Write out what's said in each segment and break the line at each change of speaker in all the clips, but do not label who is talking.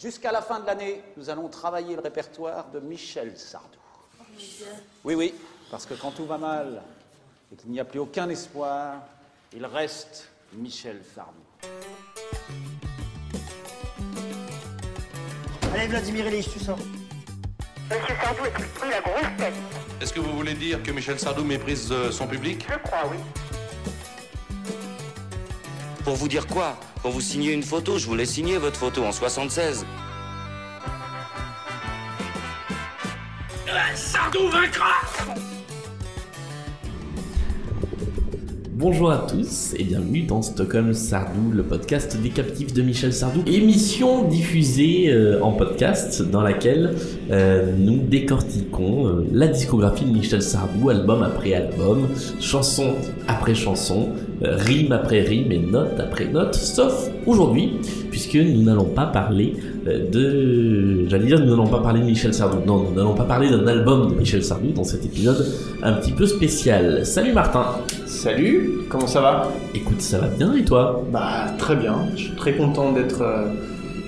Jusqu'à la fin de l'année, nous allons travailler le répertoire de Michel Sardou. Oui, oui, parce que quand tout va mal et qu'il n'y a plus aucun espoir, il reste Michel Sardou.
Allez, Vladimir Ilyich, tu sors.
Monsieur Sardou est pris la grosse tête.
Est-ce que vous voulez dire que Michel Sardou méprise euh, son public?
Je crois, oui.
Pour vous dire quoi? Pour vous signer une photo, je voulais signer votre photo en 76.
Bonjour à tous et bienvenue dans Stockholm Sardou, le podcast des captifs de Michel Sardou. Émission diffusée euh, en podcast dans laquelle euh, nous décortiquons euh, la discographie de Michel Sardou, album après album, chanson après chanson, rime après rime et note après note, sauf aujourd'hui, puisque nous n'allons pas parler euh, de... J'allais dire, nous n'allons pas parler de Michel Sardou. Non, nous n'allons pas parler d'un album de Michel Sardou dans cet épisode un petit peu spécial. Salut Martin.
Salut, comment ça va?
Écoute, ça va bien et toi?
Bah très bien, je suis très content d'être euh,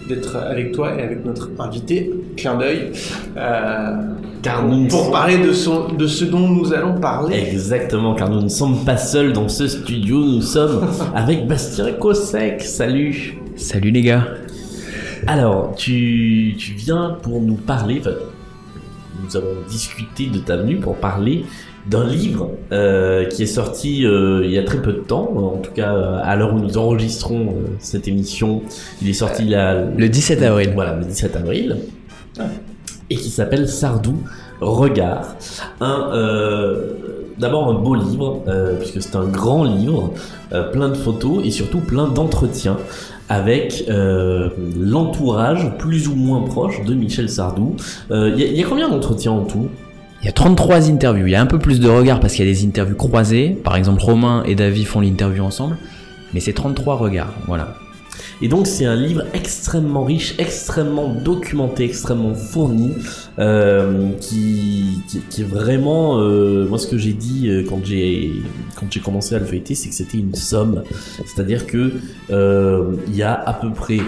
d'être avec toi et avec notre invité, clin d'œil, euh,
Car nous
pour
sommes-
parler de, son, de ce dont nous allons parler.
Exactement, car nous ne sommes pas seuls dans ce studio, nous sommes avec Bastien Kossek. Salut
Salut les gars.
Alors, tu, tu viens pour nous parler, enfin, nous avons discuté de ta venue pour parler d'un livre euh, qui est sorti euh, il y a très peu de temps, en tout cas euh, à l'heure où nous enregistrons euh, cette émission, il est sorti la-
Le 17 avril.
Voilà, le 17 avril. Et qui s'appelle Sardou Regard. Euh, d'abord un beau livre, euh, puisque c'est un grand livre, euh, plein de photos et surtout plein d'entretiens avec l'entourage plus ou moins proche de Michel Sardou. Il y, y a combien d'entretiens en tout?
Il y a 33 interviews. Il y a un peu plus de regards parce qu'il y a des interviews croisées. Par exemple, Romain et David font l'interview ensemble. Mais c'est 33 regards. Voilà.
Et donc c'est un livre extrêmement riche, extrêmement documenté, extrêmement fourni, euh, qui, qui, qui est vraiment, euh, moi ce que j'ai dit euh, quand j'ai quand j'ai commencé à le feuilleter, c'est que c'était une somme, c'est-à-dire que euh, il y a à peu près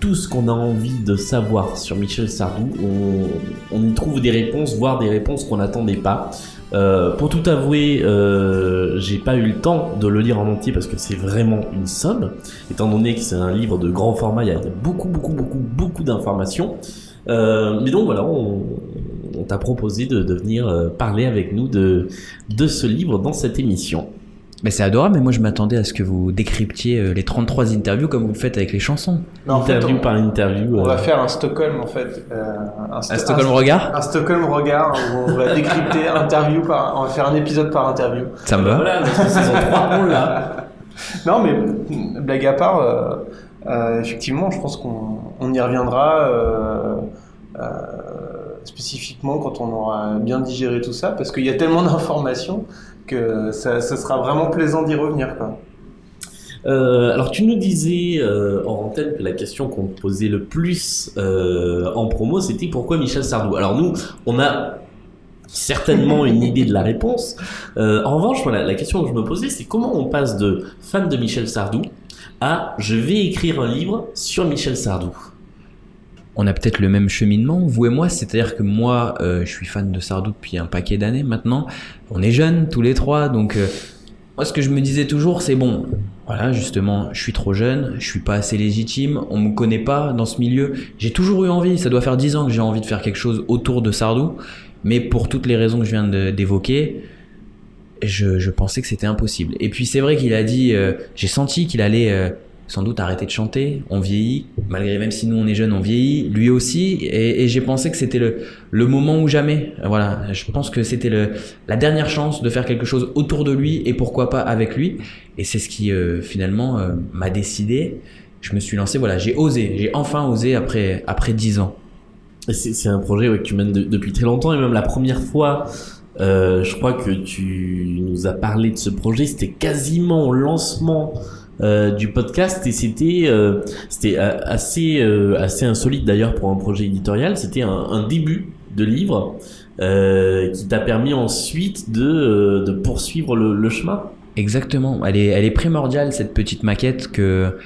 tout ce qu'on a envie de savoir sur Michel Sardou, on, on y trouve des réponses, voire des réponses qu'on n'attendait pas. Euh, pour tout avouer, euh, j'ai pas eu le temps de le lire en entier parce que c'est vraiment une somme étant donné que c'est un livre de grand format, il y a beaucoup, beaucoup, beaucoup, beaucoup d'informations. Euh, mais donc voilà, on, t'a proposé de, venir parler avec nous de ce livre dans cette émission.
Mais c'est adorable, mais moi je m'attendais à ce que vous décryptiez euh, les 33 interviews comme vous le faites avec les chansons.
Mais en fait,
interview
on,
par interview.
on
euh,
va faire un Stockholm en fait. euh, un, Sto-
Un Stockholm
un-
Regard
un Stockholm regard où on va décrypter interview par, on va faire un épisode par interview.
Ça me va
Voilà, notre saison 3, on l'a.
Non, mais blague à part, euh, euh, effectivement, je pense qu'on on y reviendra euh, euh, spécifiquement quand on aura bien digéré tout ça, parce qu'il y a tellement d'informations que ça, ça sera vraiment plaisant d'y revenir. Quoi.
Euh, alors tu nous disais euh, en antenne que la question qu'on te posait le plus euh, en promo c'était pourquoi Michel Sardou? Alors nous on a certainement une idée de la réponse. En revanche voilà, la question que je me posais c'est comment on passe de fan de Michel Sardou à je vais écrire un livre sur Michel Sardou?
On a peut-être le même cheminement, vous et moi, c'est-à-dire que moi, euh, je suis fan de Sardou depuis un paquet d'années maintenant. On est jeunes tous les trois, donc euh, moi ce que je me disais toujours, c'est bon, voilà, justement, je suis trop jeune, je suis pas assez légitime, on me connaît pas dans ce milieu. J'ai toujours eu envie, ça doit faire dix ans que j'ai envie de faire quelque chose autour de Sardou, mais pour toutes les raisons que je viens d'évoquer, je, pensais que c'était impossible. Et puis c'est vrai qu'il a dit, euh, j'ai senti qu'il allait sans doute arrêter de chanter, on vieillit, malgré même si nous on est jeunes, on vieillit, lui aussi, et, j'ai pensé que c'était le, le moment ou jamais. Voilà, je pense que c'était le, la dernière chance de faire quelque chose autour de lui et pourquoi pas avec lui. Et c'est ce qui euh, finalement euh, m'a décidé. Je me suis lancé, voilà, j'ai osé, j'ai enfin osé après après dix ans.
C'est un projet ouais, que tu mènes de- depuis très longtemps et même la première fois, euh, je crois que tu nous as parlé de ce projet, c'était quasiment au lancement euh, du podcast et c'était euh, c'était assez euh, assez insolite d'ailleurs pour un projet éditorial. C'était un, un début de livre euh, qui t'a permis ensuite de, euh, de poursuivre le, le chemin.
Exactement. Elle est, elle est primordiale, cette petite maquette que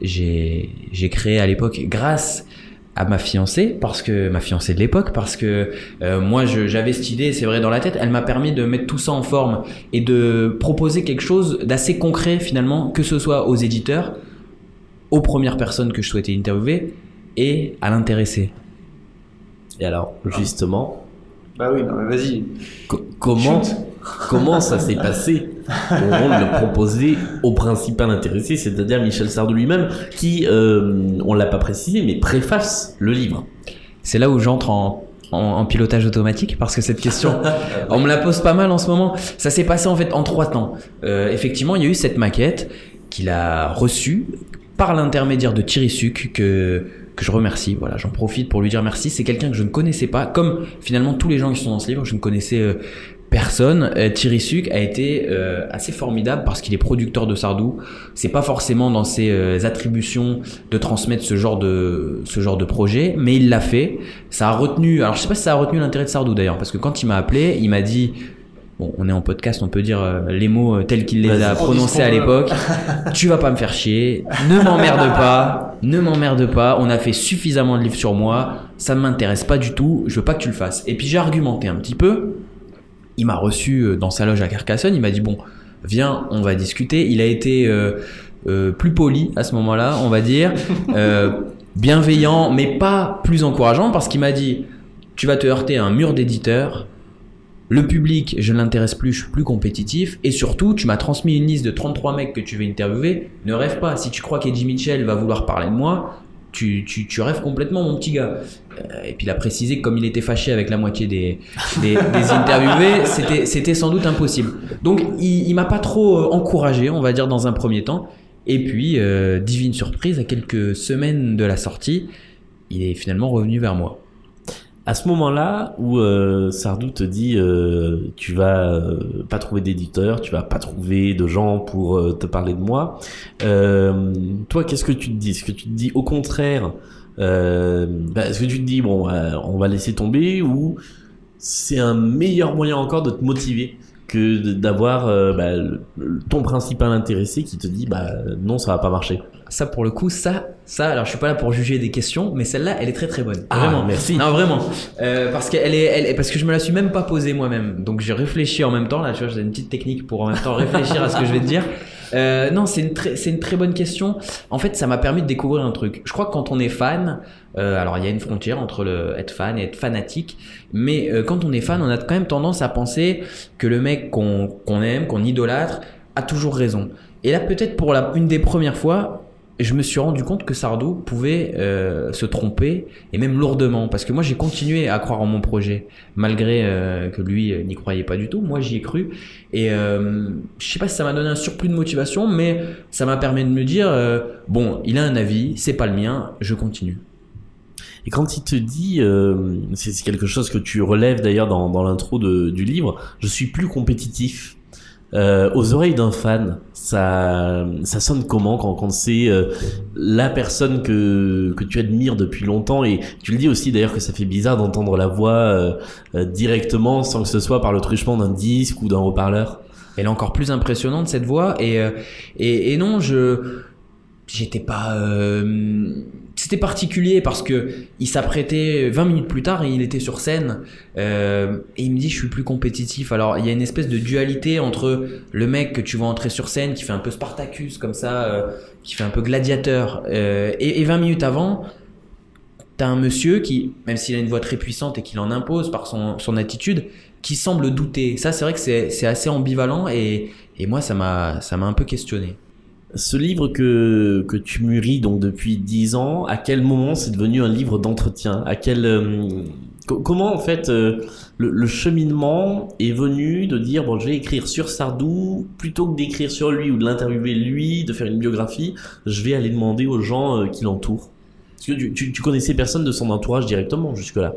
j'ai, j'ai créée à l'époque grâce à ma fiancée, parce que ma fiancée de l'époque, parce que euh, moi j'avais cette idée, c'est vrai dans la tête, elle m'a permis de mettre tout ça en forme et de proposer quelque chose d'assez concret finalement, que ce soit aux éditeurs, aux premières personnes que je souhaitais interviewer et à l'intéressé.
Et alors, justement,
Bah oui, non, mais vas-y.
co- comment. Comment ça s'est passé au moment de le proposer au principal intéressé, c'est-à-dire Michel Sardou lui-même, qui, euh, on l'a pas précisé, mais préface le livre.
C'est là où j'entre en, en, en pilotage automatique parce que cette question, on me la pose pas mal en ce moment. Ça s'est passé en fait en trois temps. Euh, effectivement, il y a eu cette maquette qu'il a reçue par l'intermédiaire de Thierry Suc que que je remercie. Voilà, j'en profite pour lui dire merci. C'est quelqu'un que je ne connaissais pas, comme finalement tous les gens qui sont dans ce livre, je ne connaissais euh, personne. Euh, Thierry Suc a été euh, assez formidable parce qu'il est producteur de Sardou. C'est pas forcément dans ses euh, attributions de transmettre ce genre de ce genre de projet, mais il l'a fait. Ça a retenu. Alors je sais pas si ça a retenu l'intérêt de Sardou d'ailleurs, parce que quand il m'a appelé, il m'a dit. Bon, on est en podcast, on peut dire euh, les mots tels qu'il les a prononcés à l'époque. tu vas pas me faire chier, ne m'emmerde pas, ne m'emmerde pas, on a fait suffisamment de livres sur moi, ça ne m'intéresse pas du tout, je veux pas que tu le fasses. Et puis j'ai argumenté un petit peu, il m'a reçu euh, dans sa loge à Carcassonne, il m'a dit bon, viens, on va discuter. Il a été euh, euh, plus poli à ce moment-là, on va dire, euh, bienveillant, mais pas plus encourageant parce qu'il m'a dit tu vas te heurter à un mur d'éditeurs. Le public, je ne l'intéresse plus, je suis plus compétitif. Et surtout, tu m'as transmis une liste de 33 mecs que tu veux interviewer. Ne rêve pas. Si tu crois qu'Eddie Mitchell va vouloir parler de moi, tu, tu, tu rêves complètement, mon petit gars. Euh, et puis il a précisé que comme il était fâché avec la moitié des, des, des interviewés, c'était, c'était sans doute impossible. Donc il, il m'a pas trop euh, encouragé, on va dire, dans un premier temps. Et puis, euh, divine surprise, à quelques semaines de la sortie, il est finalement revenu vers moi.
À ce moment-là où euh, Sardou te dit euh, tu vas euh, pas trouver d'éditeur, tu vas pas trouver de gens pour te parler de moi, toi qu'est-ce que tu te dis? Est-ce que tu te dis au contraire, bah, est-ce que tu te dis bon on va laisser tomber ou c'est un meilleur moyen encore de te motiver que d'avoir bah, ton principal intéressé qui te dit bah non ça va pas marcher?
Ça, pour le coup, ça, ça, alors je suis pas là pour juger des questions, mais celle-là, elle est très très bonne.
Ah,
vraiment.
merci.
Non, vraiment. Euh, parce qu'elle est, elle, parce que je me la suis même pas posée moi-même. Donc j'ai réfléchi en même temps. Là, tu vois, j'ai une petite technique pour en même temps réfléchir à ce que je vais te dire. Euh, non, c'est une très, c'est une très bonne question. En fait, ça m'a permis de découvrir un truc. Je crois que quand on est fan, euh, alors il y a une frontière entre le être fan et être fanatique, mais euh, quand on est fan, on a quand même tendance à penser que le mec qu'on qu'on aime, qu'on idolâtre, a toujours raison. Et là, peut-être pour la, une des premières fois, je me suis rendu compte que Sardou pouvait euh, se tromper et même lourdement. Parce que moi j'ai continué à croire en mon projet malgré euh, que lui euh, n'y croyait pas du tout. Moi j'y ai cru. Et je sais pas si ça m'a donné un surplus de motivation mais ça m'a permis de me dire bon il a un avis c'est pas le mien je continue.
Et quand il te dit, c'est quelque chose que tu relèves d'ailleurs dans, dans l'intro du livre, je suis plus compétitif. Euh, aux oreilles d'un fan, ça, ça sonne comment quand, quand c'est euh, la personne que, que tu admires depuis longtemps? Et tu le dis aussi d'ailleurs que ça fait bizarre d'entendre la voix euh, euh, directement sans que ce soit par le truchement d'un disque ou d'un haut-parleur.
Elle est encore plus impressionnante cette voix et euh, et, et non je j'étais pas euh, particulier parce que il s'apprêtait 20 minutes plus tard et il était sur scène euh, et il me dit je suis plus compétitif alors il y a une espèce de dualité entre le mec que tu vois entrer sur scène qui fait un peu Spartacus comme ça euh, qui fait un peu gladiateur euh, et, et 20 minutes avant T'as un monsieur qui, même s'il a une voix très puissante et qu'il en impose par son, son attitude, qui semble douter. Ça, c'est vrai que c'est assez ambivalent et, et moi, ça m'a un peu questionné.
Ce livre que, que tu mûris donc depuis 10 ans, à quel moment c'est devenu un livre d'entretien? À quel euh, co- comment en fait euh, le, cheminement est venu de dire bon je vais écrire sur Sardou plutôt que d'écrire sur lui ou de l'interviewer lui, de faire une biographie, je vais aller demander aux gens euh, qui l'entourent? Parce que tu, tu, tu connaissais personne de son entourage directement jusque là.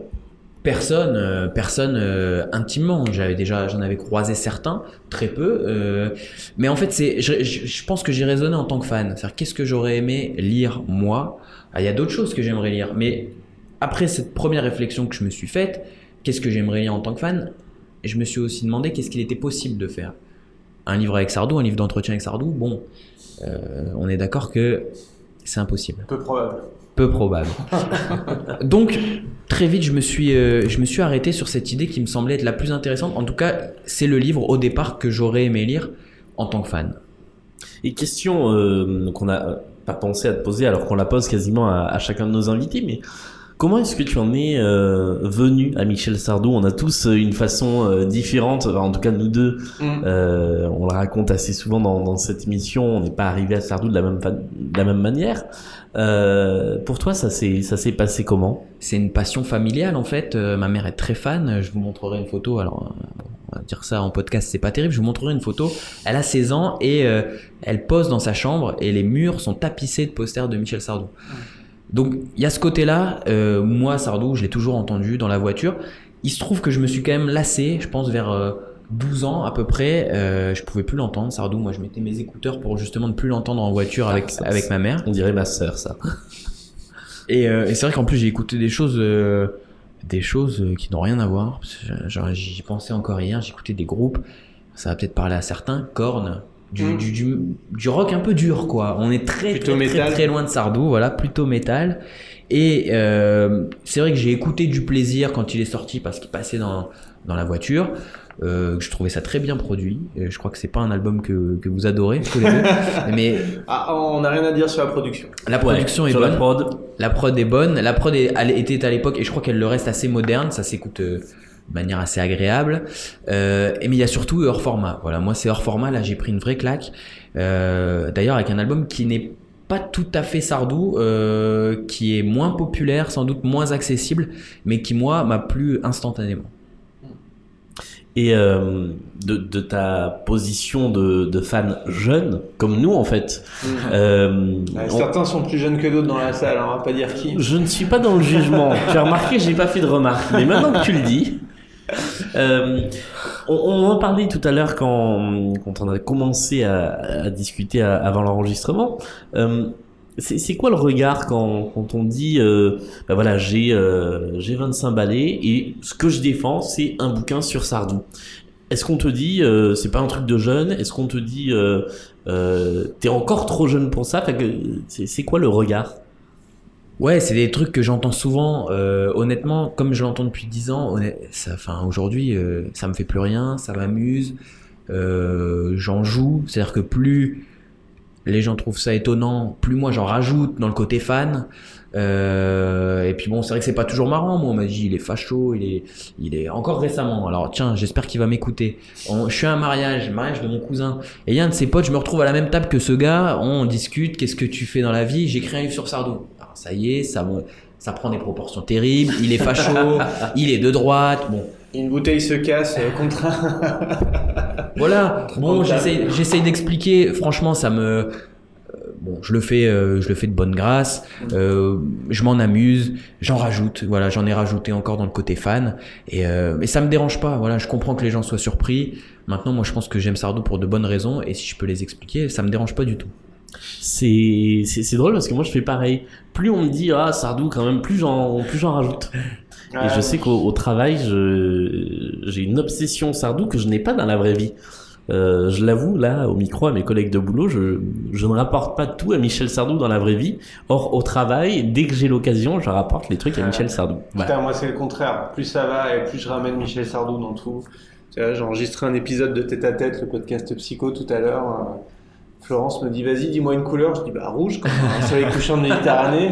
Personne, euh, personne euh, intimement. J'avais déjà, j'en avais croisé certains, très peu. euh, mais en fait, c'est, je, pense que j'ai raisonné en tant que fan. C'est-à-dire, qu'est-ce que j'aurais aimé lire moi? Ah, Il y a d'autres choses que j'aimerais lire, mais après cette première réflexion que je me suis faite, qu'est-ce que j'aimerais lire en tant que fan? Je me suis aussi demandé qu'est-ce qu'il était possible de faire. Un livre avec Sardou, un livre d'entretien avec Sardou, bon, on est d'accord que c'est impossible.
Peu probable.
Peu probable. Donc, très vite, je me, suis, euh, je me suis arrêté sur cette idée qui me semblait être la plus intéressante. En tout cas, c'est le livre au départ que j'aurais aimé lire en tant que fan.
Et question euh, qu'on n'a pas pensé à te poser alors qu'on la pose quasiment à, à chacun de nos invités, mais comment est-ce que tu en es euh, venu à Michel Sardou? On a tous euh, une façon euh, différente, enfin, en tout cas nous deux,
Mm.
euh, on le raconte assez souvent dans, dans cette émission, on n'est pas arrivé à Sardou de la même, fa- de la même manière. Euh, pour toi, ça s'est ça s'est passé comment?
C'est une passion familiale en fait. Euh, ma mère est très fan. Je vous montrerai une photo. Alors, euh, on va dire ça en podcast, c'est pas terrible. Je vous montrerai une photo. Elle a 16 ans et euh, elle pose dans sa chambre et les murs sont tapissés de posters de Michel Sardou. Donc il y a ce côté-là. Euh, moi, Sardou, je l'ai toujours entendu dans la voiture. Il se trouve que je me suis quand même lassé. Je pense vers euh, 12 ans à peu près. Euh, je pouvais plus l'entendre. Sardou, moi, je mettais mes écouteurs pour justement ne plus l'entendre en voiture avec
ça,
avec ma mère.
On dirait ma sœur, ça.
Et, euh, et c'est vrai qu'en plus j'ai écouté des choses, euh, des choses euh, qui n'ont rien à voir. Genre j'y pensais encore hier, j'écoutais des groupes, ça va peut-être parler à certains, Korn, du,
Mm.
du, du, du rock un peu dur quoi. On est très
Plutôt
très, très loin de Sardou, voilà, plutôt métal. Et euh, c'est vrai que j'ai écouté du plaisir quand il est sorti parce qu'il passait dans, dans la voiture. Euh, je trouvais ça très bien produit. Je crois que c'est pas un album que, que vous adorez tous les deux, mais
Ah, on n'a rien à dire sur la production.
la production
Ouais,
est
sur
bonne.
la prod.
La prod est bonne. La prod est- elle était à l'époque, et je crois qu'elle le reste assez moderne. Ça s'écoute euh, de manière assez agréable. Euh, et mais il y a surtout hors format. Voilà, moi c'est hors format. Là, j'ai pris une vraie claque. Euh, D'ailleurs, avec un album qui n'est pas tout à fait Sardou, euh, qui est moins populaire, sans doute moins accessible, mais qui moi m'a plu instantanément.
Et euh, de, de ta position de, de fan jeune, comme nous en fait, euh,
Ouais,
on-
certains sont plus jeunes que d'autres dans la salle, on va pas dire qui.
je ne suis pas dans le jugement. tu as remarqué, j'ai pas fait de remarques. Mais maintenant que tu le dis, euh, on, on en parlait tout à l'heure quand, quand on a commencé à, à discuter avant l'enregistrement. Euh, c'est quoi le regard quand, quand on dit, euh, bah voilà, j'ai euh, j'ai 25 balais et ce que je défends, c'est un bouquin sur Sardou. Est-ce qu'on te dit, euh, c'est pas un truc de jeune? Est-ce qu'on te dit, euh, euh, t'es encore trop jeune pour ça? C'est quoi le regard?
Ouais, c'est des trucs que j'entends souvent. Euh, honnêtement, comme je l'entends depuis 10 ans, enfin aujourd'hui, euh, ça me fait plus rien, ça m'amuse. Euh, j'en joue, c'est-à-dire que plus les gens trouvent ça étonnant, plus moi j'en rajoute dans le côté fan. Euh, et puis bon, c'est vrai que c'est pas toujours marrant. Moi, on m'a dit il est facho, il est, il est encore récemment. Alors tiens, j'espère qu'il va m'écouter. Je suis à un mariage, mariage de mon cousin, et il y a un de ses potes, je me retrouve à la même table que ce gars. On discute, qu'est-ce que tu fais dans la vie? J'écris un livre sur Sardou. Ça y est, ça, me- ça prend des proportions terribles. Il est facho, il est de droite. Bon,
Une bouteille se casse euh, contre un.
voilà. Bon, j'essaye, d'expliquer. Franchement, ça me, euh, bon, je le fais, euh, je le fais de bonne grâce. Euh, je m'en amuse. J'en rajoute. Voilà, j'en ai rajouté encore dans le côté fan. Et euh, mais ça me dérange pas. Voilà, je comprends que les gens soient surpris. Maintenant, moi, je pense que j'aime Sardou pour de bonnes raisons. Et si je peux les expliquer, ça me dérange pas du tout.
C'est c'est c'est drôle parce que moi je fais pareil. Plus on me dit ah Sardou quand même, plus j'en plus j'en rajoute. Et je sais qu'au au travail, je j'ai une obsession Sardou que je n'ai pas dans la vraie vie. Euh, je l'avoue là au micro à mes collègues de boulot, je je ne rapporte pas tout à Michel Sardou dans la vraie vie. Or au travail, dès que j'ai l'occasion, je rapporte les trucs à. Michel Sardou. Voilà.
Putain, moi c'est le contraire. Plus ça va et plus je ramène Michel Sardou dans tout. Tu vois, J'ai enregistré un épisode de Tête à Tête, le podcast Psycho tout à l'heure. Florence me dit vas-y dis-moi une couleur. Je dis bah rouge quand on est sur les couchants de Méditerranée.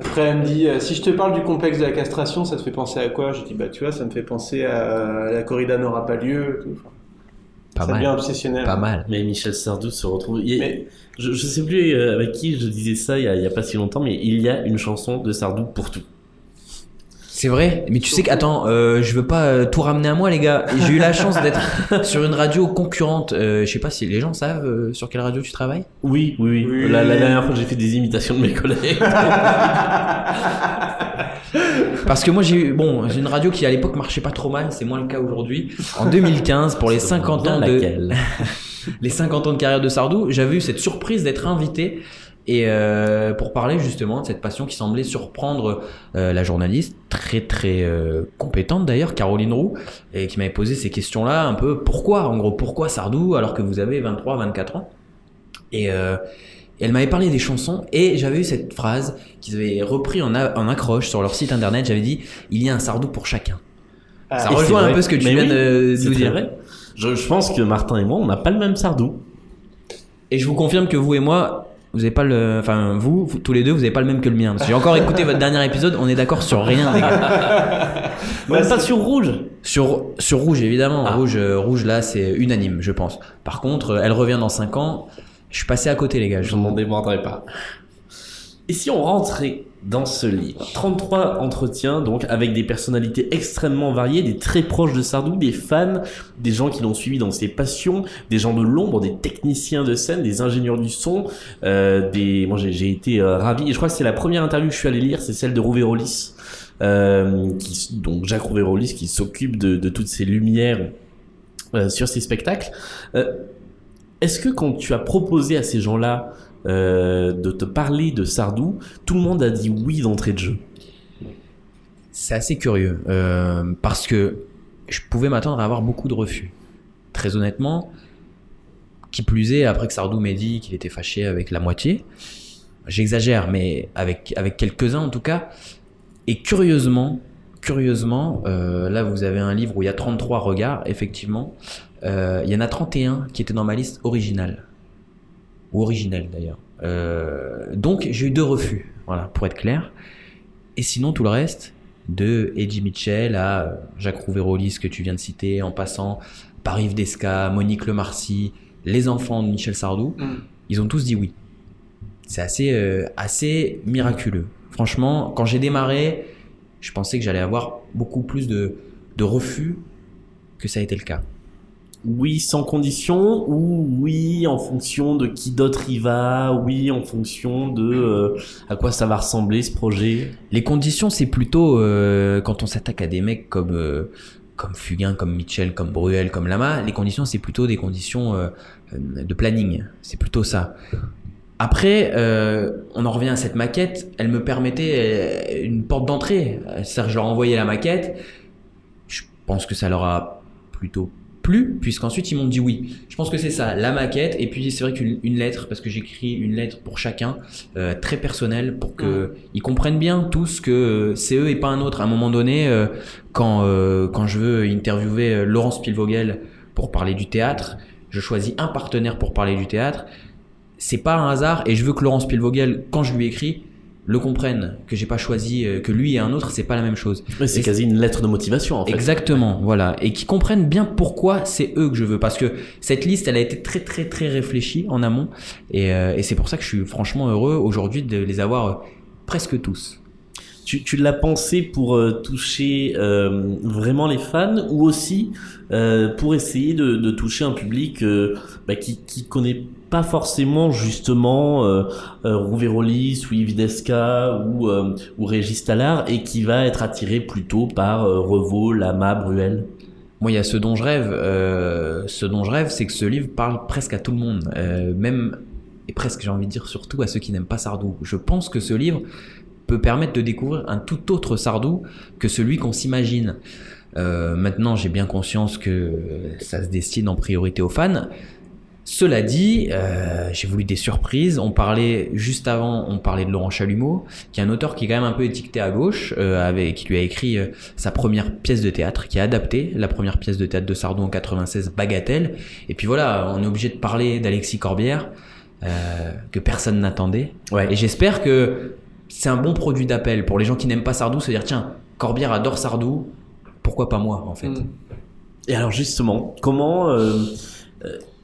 Après elle me dit euh, si je te parle du complexe de la castration, ça te fait penser à quoi? Je dis bah tu vois ça me fait penser à la corrida n'aura pas lieu. Enfin,
Pas
ça devient
mal.
obsessionnel.
Pas mal.
Mais Michel Sardou se retrouve. il
Mais-
je, je sais plus euh, avec qui je disais ça il y, a, il y a pas si longtemps, mais il y a une chanson de Sardou pour tout.
C'est vrai, mais tu sais que attends, euh, je veux pas euh, tout ramener à moi les gars. J'ai eu la chance d'être sur une radio concurrente. Euh, je sais pas si les gens savent euh, sur quelle radio tu travailles.
Oui, oui, oui.
Oui.
La, la dernière fois, j'ai fait des imitations de mes collègues.
Parce que moi j'ai eu bon, j'ai une radio qui à l'époque marchait pas trop mal, c'est moins le cas aujourd'hui. En 2015 pour les 50 ans de les 50 ans de carrière de Sardou, j'avais eu cette surprise d'être invité Et euh, pour parler justement de cette passion qui semblait surprendre euh, la journaliste, très très euh, compétente d'ailleurs, Caroline Roux, et qui m'avait posé ces questions-là un peu pourquoi, en gros, pourquoi Sardou alors que vous avez 23, 24 ans? Et euh, elle m'avait parlé des chansons et j'avais eu cette phrase qu'ils avaient repris en, a- en accroche sur leur site internet. J'avais dit il y a un Sardou pour chacun. Ça
Et c'est
rejoint un peu ce que tu
Mais
viens
oui,
de nous dire.
vrai. Je, je pense que Martin et moi, on n'a pas le même Sardou.
Et je vous confirme que vous et moi, vous avez pas le, enfin vous, vous- tous les deux, vous avez pas le même que le mien. Parce que j'ai encore écouté votre dernier épisode, on est d'accord sur rien, les gars.
Même pas sur rouge.
Sur sur rouge évidemment,
Ah.
rouge, euh, rouge là c'est unanime, je pense. Par contre, euh, elle revient dans 5 ans. Je suis passé à côté, les gars. Je
Je m'en démordrai pas. Et si on rentrait dans ce livre? 33 entretiens, donc, avec des personnalités extrêmement variées, des très proches de Sardou, des fans, des gens qui l'ont suivi dans ses passions, des gens de l'ombre, des techniciens de scène, des ingénieurs du son, euh, des... Moi, j'ai été euh, ravi. Et je crois que c'est la première interview que je suis allé lire, c'est celle de Rouvérolis. Euh, qui, donc Jacques Rouvérolis qui s'occupe de, de toutes ces lumières euh, sur ces spectacles. Euh, Est-ce que quand tu as proposé à ces gens-là euh, de te parler de Sardou, tout le monde a dit oui d'entrée de jeu
C'est assez curieux euh, parce que je pouvais m'attendre à avoir beaucoup de refus. Très honnêtement, qui plus est, après que Sardou m'ait dit qu'il était fâché avec la moitié, j'exagère, mais avec, avec quelques-uns en tout cas. Et curieusement, curieusement, euh, là vous avez un livre où il y a 33 regards, effectivement. Il y en a 31 qui étaient dans ma liste originale. Ou originelle d'ailleurs. Euh, donc j'ai eu deux refus, voilà, pour être clair. Et sinon, tout le reste, de Eddie Mitchell à euh, Jacques Rouvérolis que tu viens de citer, en passant par Yves Desca, Monique Lemarcy, les enfants de Michel Sardou,
Mm.
ils ont tous dit oui. C'est assez, euh, assez miraculeux. Franchement, quand j'ai démarré, je pensais que j'allais avoir beaucoup plus de, de refus que ça a été le cas.
Oui sans condition ou oui en fonction de qui d'autre y va, oui en fonction de euh, à quoi ça va ressembler ce projet
Les conditions, c'est plutôt euh, quand on s'attaque à des mecs comme euh, comme Fugain, comme Mitchell, comme Bruel, comme Lama. Les conditions, c'est plutôt des conditions euh, de planning. C'est plutôt ça. Après, euh, on en revient à cette maquette. Elle me permettait euh, une porte d'entrée. C'est-à-dire, je leur envoyais la maquette. Je pense que ça leur a plutôt plu, puisqu'ensuite ils m'ont dit oui. Je pense que c'est ça, la maquette, et puis c'est vrai qu'une une lettre, parce que j'écris une lettre pour chacun, euh, très personnelle, pour que ils comprennent bien tous que euh, c'est eux et pas un autre. À un moment donné, euh, quand, euh, quand je veux interviewer euh, Laurence Pilvogel pour parler du théâtre, je choisis un partenaire pour parler du théâtre. C'est pas un hasard, et je veux que Laurence Pilvogel, quand je lui écris, le comprenne, que j'ai pas choisi, euh, que lui et un autre, c'est pas la même chose.
Ouais, C'est quasi une lettre de motivation en fait.
Exactement, voilà. Et qui comprennent bien pourquoi c'est eux que je veux. Parce que cette liste, elle a été très, très, très réfléchie en amont. Et, euh, et c'est pour ça que je suis franchement heureux aujourd'hui de les avoir euh, presque tous.
Tu, l'as pensé pour euh, toucher euh, vraiment les fans ou aussi euh, pour essayer de, toucher un public bah, qui qui connaît pas forcément justement euh, Rouvérolis ou Régis Tallard et qui va être attiré plutôt par Revaux, Lama, Bruel?
Moi, il y a ce dont je rêve. ce dont je rêve, c'est que ce livre parle presque à tout le monde. même, et presque, j'ai envie de dire surtout à ceux qui n'aiment pas Sardou. Je pense que ce livre peut permettre de découvrir un tout autre Sardou que celui qu'on s'imagine. Euh, maintenant, j'ai bien conscience que ça se destine en priorité aux fans. Cela dit, euh, j'ai voulu des surprises. On parlait juste avant, on parlait de Laurent Chalumeau, qui est un auteur qui est quand même un peu étiqueté à gauche, euh, avec, qui lui a écrit euh, sa première pièce de théâtre, qui a adapté la première pièce de théâtre de Sardou en 96, Bagatelle. Et puis voilà, on est obligé de parler d'Alexis Corbière, euh, que personne n'attendait.
Ouais.
Et j'espère que c'est un bon produit d'appel pour les gens qui n'aiment pas Sardou, se dire tiens, Corbière adore Sardou, pourquoi pas moi en fait.
Mm.
Et alors justement, comment euh, euh,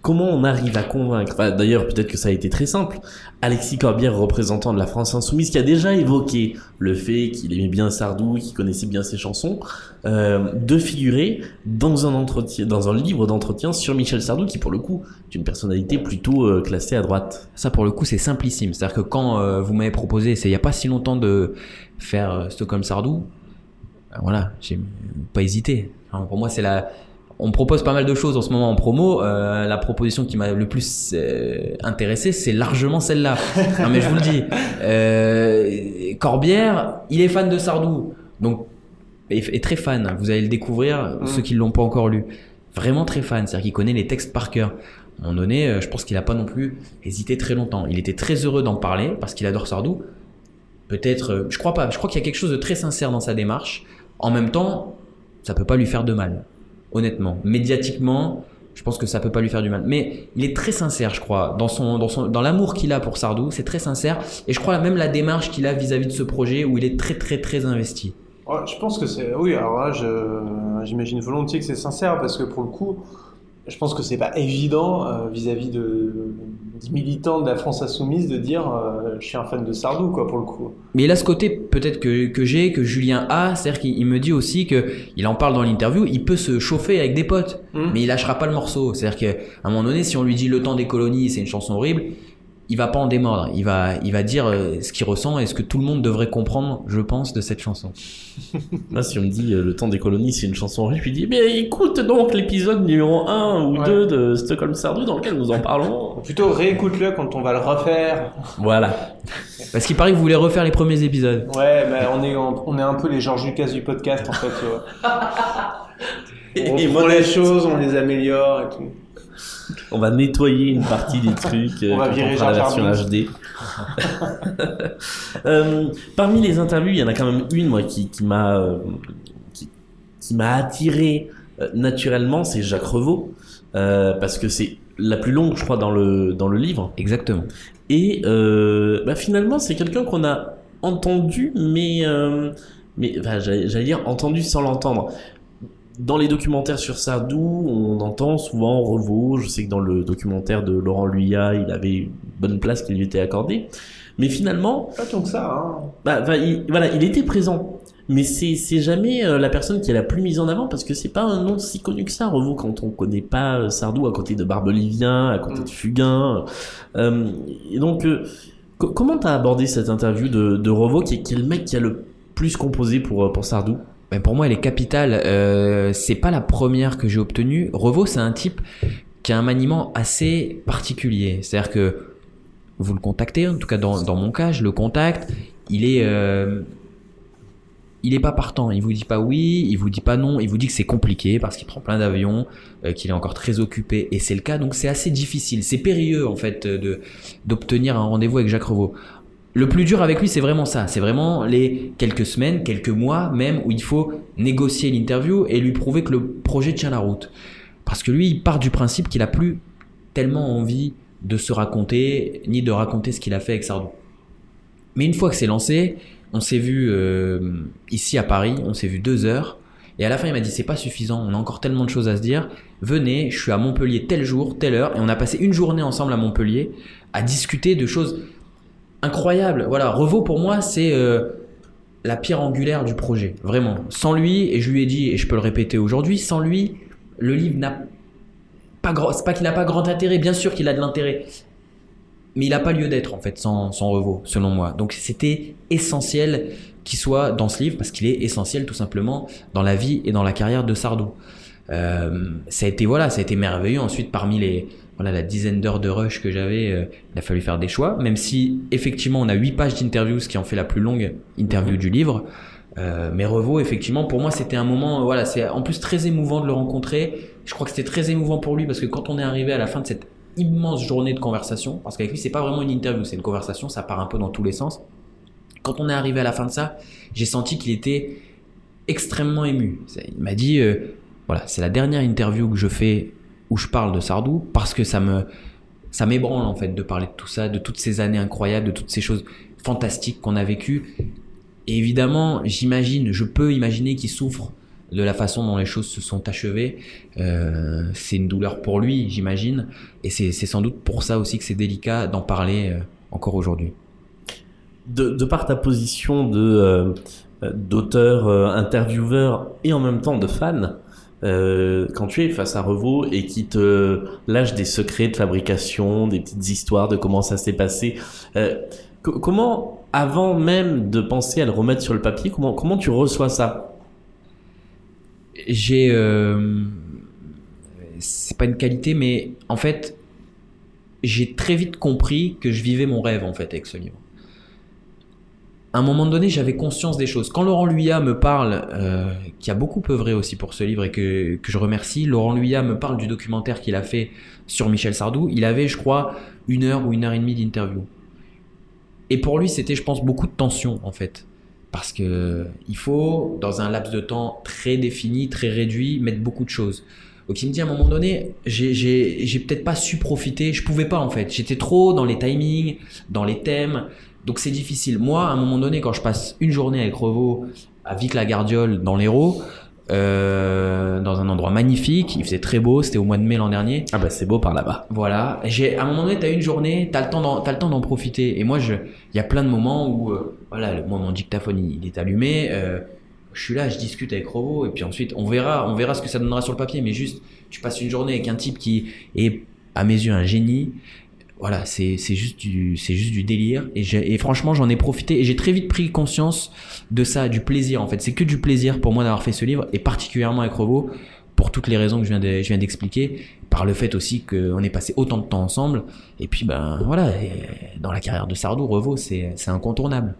comment on arrive à convaincre D'ailleurs, peut-être que ça a été très simple. Alexis Corbière, représentant de la France insoumise, qui a déjà évoqué le fait qu'il aimait bien Sardou, qu'il connaissait bien ses chansons, euh, de figurer dans un livre d'entretien sur Michel Sardou, qui pour le coup est une personnalité plutôt euh, classée à droite.
Ça, pour le coup, c'est simplissime. C'est-à-dire que quand euh, vous m'avez proposé, c'est il n'y a pas si longtemps de faire Stockholm Sardou, voilà, j'ai pas hésité. Pour moi, c'est la. On propose pas mal de choses en ce moment en promo. Euh, la proposition qui m'a le plus euh, intéressé, c'est largement celle-là. non mais je vous le dis. Euh, Corbière, il est fan de Sardou, donc est, est très fan. Vous allez le découvrir,
Mm.
ceux qui l'ont pas encore lu. Vraiment très fan, c'est-à-dire qu'il connaît les textes par cœur. À un moment donné, je pense qu'il a pas non plus hésité très longtemps. Il était très heureux d'en parler parce qu'il adore Sardou. Peut-être, je crois pas. Je crois qu'il y a quelque chose de très sincère dans sa démarche. En même temps, ça peut pas lui faire de mal, honnêtement. Médiatiquement, je pense que ça peut pas lui faire du mal. Mais il est très sincère, je crois, dans son, dans son, dans l'amour qu'il a pour Sardou. C'est très sincère. Et je crois même la démarche qu'il a vis-à-vis de ce projet où il est très, très, très investi.
Ouais, je pense que c'est. Oui, alors là, j'imagine volontiers que c'est sincère parce que pour le coup, je pense que c'est pas évident euh, vis-à-vis de, des militants de la France Insoumise de dire euh, je suis un fan de Sardou, quoi, pour le coup.
Mais il a ce côté peut-être que, que j'ai, que Julien a, c'est-à-dire qu'il il me dit aussi que il en parle dans l'interview, il peut se chauffer avec des potes,
Mm.
mais il lâchera pas le morceau. C'est-à-dire qu'à un moment donné, si on lui dit le temps des colonies, c'est une chanson horrible, il va pas en démordre. Il va, il va dire euh, ce qu'il ressent et ce que tout le monde devrait comprendre, je pense, de cette chanson.
Moi, si on me dit euh, Le temps des colonies, c'est une chanson horrible, je lui dis Mais écoute donc l'épisode numéro 1 ou
Ouais.
2 de Stockholm Sardou dans lequel nous en parlons.
Plutôt réécoute-le quand on va le refaire.
Voilà.
Parce qu'il paraît que vous voulez refaire les premiers épisodes.
Ouais, mais on est, on est un peu les Georges Lucas du podcast, en fait, tu vois. On
Et
les choses, on les améliore et tout.
On va nettoyer une partie des trucs euh,
On va
quand
virer
la version HD. Euh, parmi les interviews, il y en a quand même une moi qui, qui m'a euh, qui, qui m'a attiré euh, naturellement, c'est Jacques Revaux euh, parce que c'est la plus longue, je crois, dans le dans le livre.
Exactement.
Et euh, bah, finalement, c'est quelqu'un qu'on a entendu, mais euh, mais enfin, j'allais dire entendu sans l'entendre. Dans les documentaires sur Sardou, on entend souvent Revaux. Je sais que dans le documentaire de Laurent Luyat, il avait une bonne place qui lui était accordée. Mais finalement,
Pas tant que ça, hein.
bah, il, voilà, il était présent. Mais c'est jamais euh, la personne qui est la plus mise en avant parce que c'est pas un nom si connu que ça, Revaux, quand on connaît pas euh, Sardou à côté de Barbelivien, à côté
Mm.
de Fugain. Euh, et donc, euh, co- comment t'as abordé cette interview de, de Revaux, qui est, qui est le mec qui a le plus composé pour, pour Sardou?
Ben, pour moi, elle est capitale. Euh, c'est pas la première que j'ai obtenue. Revaux, c'est un type qui a un maniement assez particulier. C'est-à-dire que vous le contactez, en tout cas dans, mon cas, je le contacte. Il est, euh, il est pas partant. Il vous dit pas oui, il vous dit pas non. Il vous dit que c'est compliqué parce qu'il prend plein d'avions, euh, qu'il est encore très occupé, et c'est le cas. Donc c'est assez difficile. C'est périlleux en fait de d'obtenir un rendez-vous avec Jacques Revaux. Le plus dur avec lui, c'est vraiment ça. C'est vraiment les quelques semaines, quelques mois même, où il faut négocier l'interview et lui prouver que le projet tient la route. Parce que lui, il part du principe qu'il a plus tellement envie de se raconter, ni de raconter ce qu'il a fait avec Sardou. Mais une fois que c'est lancé, on s'est vu euh, ici à Paris, on s'est vu deux heures. Et à la fin, il m'a dit c'est pas suffisant, on a encore tellement de choses à se dire. Venez, je suis à Montpellier tel jour, telle heure, et on a passé une journée ensemble à Montpellier à discuter de choses incroyables. Voilà, Revaux pour moi, c'est euh, la pierre angulaire du projet, vraiment. Sans lui, et je lui ai dit, et je peux le répéter aujourd'hui, sans lui, le livre n'a pas grand, pas qu'il n'a pas grand intérêt, bien sûr qu'il a de l'intérêt, mais il n'a pas lieu d'être en fait sans, sans Revaux, selon moi. Donc c'était essentiel qu'il soit dans ce livre parce qu'il est essentiel tout simplement dans la vie et dans la carrière de Sardou. Euh, ça a été voilà, ça a été merveilleux. Ensuite, parmi les voilà la dizaine d'heures de rush que j'avais, euh, il a fallu faire des choix. Même si effectivement on a huit pages d'interview, ce qui en fait la plus longue interview du livre. Euh, mais Revaux, effectivement, pour moi, c'était un moment, euh, voilà, c'est en plus très émouvant de le rencontrer. Je crois que c'était très émouvant pour lui parce que quand on est arrivé à la fin de cette immense journée de conversation, parce qu'avec lui, c'est pas vraiment une interview, c'est une conversation, ça part un peu dans tous les sens. Quand on est arrivé à la fin de ça, j'ai senti qu'il était extrêmement ému. Il m'a dit, euh, voilà, c'est la dernière interview que je fais où je parle de Sardou parce que ça me, ça m'ébranle en fait de parler de tout ça, de toutes ces années incroyables, de toutes ces choses fantastiques qu'on a vécues. Et évidemment, j'imagine, je peux imaginer qu'il souffre de la façon dont les choses se sont achevées. Euh, c'est une douleur pour lui, j'imagine. Et c'est sans doute pour ça aussi que c'est délicat d'en parler euh, encore aujourd'hui.
de, de par ta position de euh, d'auteur, euh, intervieweur et en même temps de fan, euh, quand tu es face à Revaux et qui te lâche des secrets de fabrication, des petites histoires de comment ça s'est passé, euh, co- comment, avant même de penser à le remettre sur le papier, comment, comment tu reçois ça?
J'ai euh, c'est pas une qualité, mais en fait, j'ai très vite compris que je vivais mon rêve en fait avec ce livre. À un moment donné, j'avais conscience des choses. Quand Laurent Luyat me parle, euh, qui a beaucoup œuvré aussi pour ce livre et que, que je remercie, Laurent Luyat me parle du documentaire qu'il a fait sur Michel Sardou. Il avait, je crois, une heure ou une heure et demie d'interview. Et pour lui, c'était, je pense, beaucoup de tension en fait. Parce que il faut, dans un laps de temps très défini, très réduit, mettre beaucoup de choses. Donc il me dit à un moment donné, j'ai peut-être pas su profiter, je pouvais pas en fait. J'étais trop dans les timings, dans les thèmes, donc c'est difficile. Moi, à un moment donné, quand je passe une journée avec Revaux à Vic-la-Gardiole dans l'Hérault, euh, dans un endroit magnifique, il faisait très beau, c'était au mois de mai l'an dernier.
Ah bah c'est beau par là-bas.
Voilà, j'ai à un moment donné, t'as une journée, t'as le temps d'en, t'as le temps d'en profiter. Et moi, je, il y a plein de moments où, euh, voilà, le- moi mon dictaphone il, il est allumé, euh, je suis là, je discute avec Robo, et puis ensuite on verra, on verra ce que ça donnera sur le papier. Mais juste, tu passes une journée avec un type qui est à mes yeux un génie. Voilà, c'est juste du c'est juste du délire et, et franchement j'en ai profité et j'ai très vite pris conscience de ça, du plaisir en fait. C'est que du plaisir pour moi d'avoir fait ce livre et particulièrement avec Robo pour toutes les raisons que je viens je viens d'expliquer, par le fait aussi qu'on ait passé autant de temps ensemble. Et puis, ben voilà, dans la carrière de Sardou, Revaux, c'est incontournable.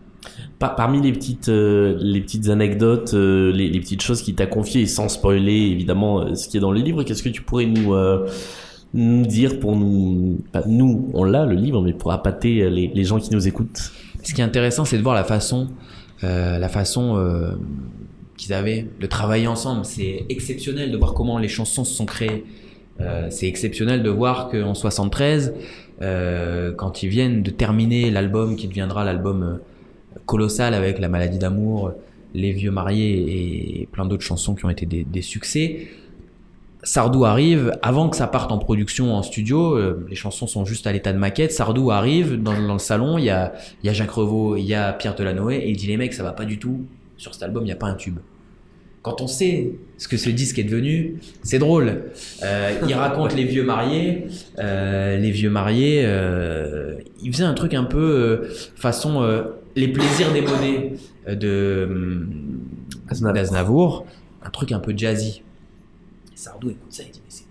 Par- parmi les petites, euh, les petites anecdotes, euh, les, petites choses qu'il t'a confiées, sans spoiler évidemment euh, ce qui est dans le livre, qu'est-ce que tu pourrais nous, euh, nous dire pour nous, nous, on l'a le livre, mais pour appâter les, les gens qui nous écoutent
Ce qui est intéressant, c'est de voir la façon, euh, la façon euh, qu'ils avaient de travailler ensemble. C'est exceptionnel de voir comment les chansons se sont créées. Euh, c'est exceptionnel de voir qu'en 73, euh, quand ils viennent de terminer l'album qui deviendra l'album euh, colossal avec La maladie d'amour, Les vieux mariés et plein d'autres chansons qui ont été des succès, Sardou arrive, avant que ça parte en production en studio, euh, les chansons sont juste à l'état de maquette, Sardou arrive dans, dans le salon, il y a, il y a Jacques Revaux, il y a Pierre Delanoë, et il dit les mecs, ça va pas du tout, sur cet album, il n'y a pas un tube. Quand on sait ce que ce disque est devenu, c'est drôle. Euh, il raconte les vieux mariés, euh, les vieux mariés, il faisait un truc un peu façon les plaisirs démodés de
Aznavour.
d'Aznavour, un truc un peu jazzy. Sardou écoute ça, il dit mais c'est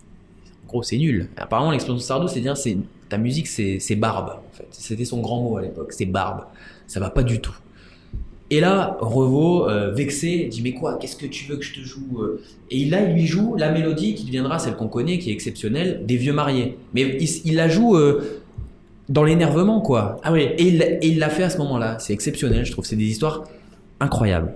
en gros c'est nul. Apparemment l'expression de Sardou c'est dire c'est ta musique c'est c'est barbe en fait. C'était son grand mot à l'époque, c'est barbe. Ça va pas du tout. Et là, Revaux, euh, vexé, dit mais quoi, qu'est-ce que tu veux que je te joue euh? Et là, il lui joue la mélodie qui deviendra celle qu'on connaît, qui est exceptionnelle, des vieux mariés. Mais il, il la joue euh, dans l'énervement, quoi.
Ah oui.
Et il et il l'a fait à ce moment-là. C'est exceptionnel, je trouve. C'est des histoires incroyables.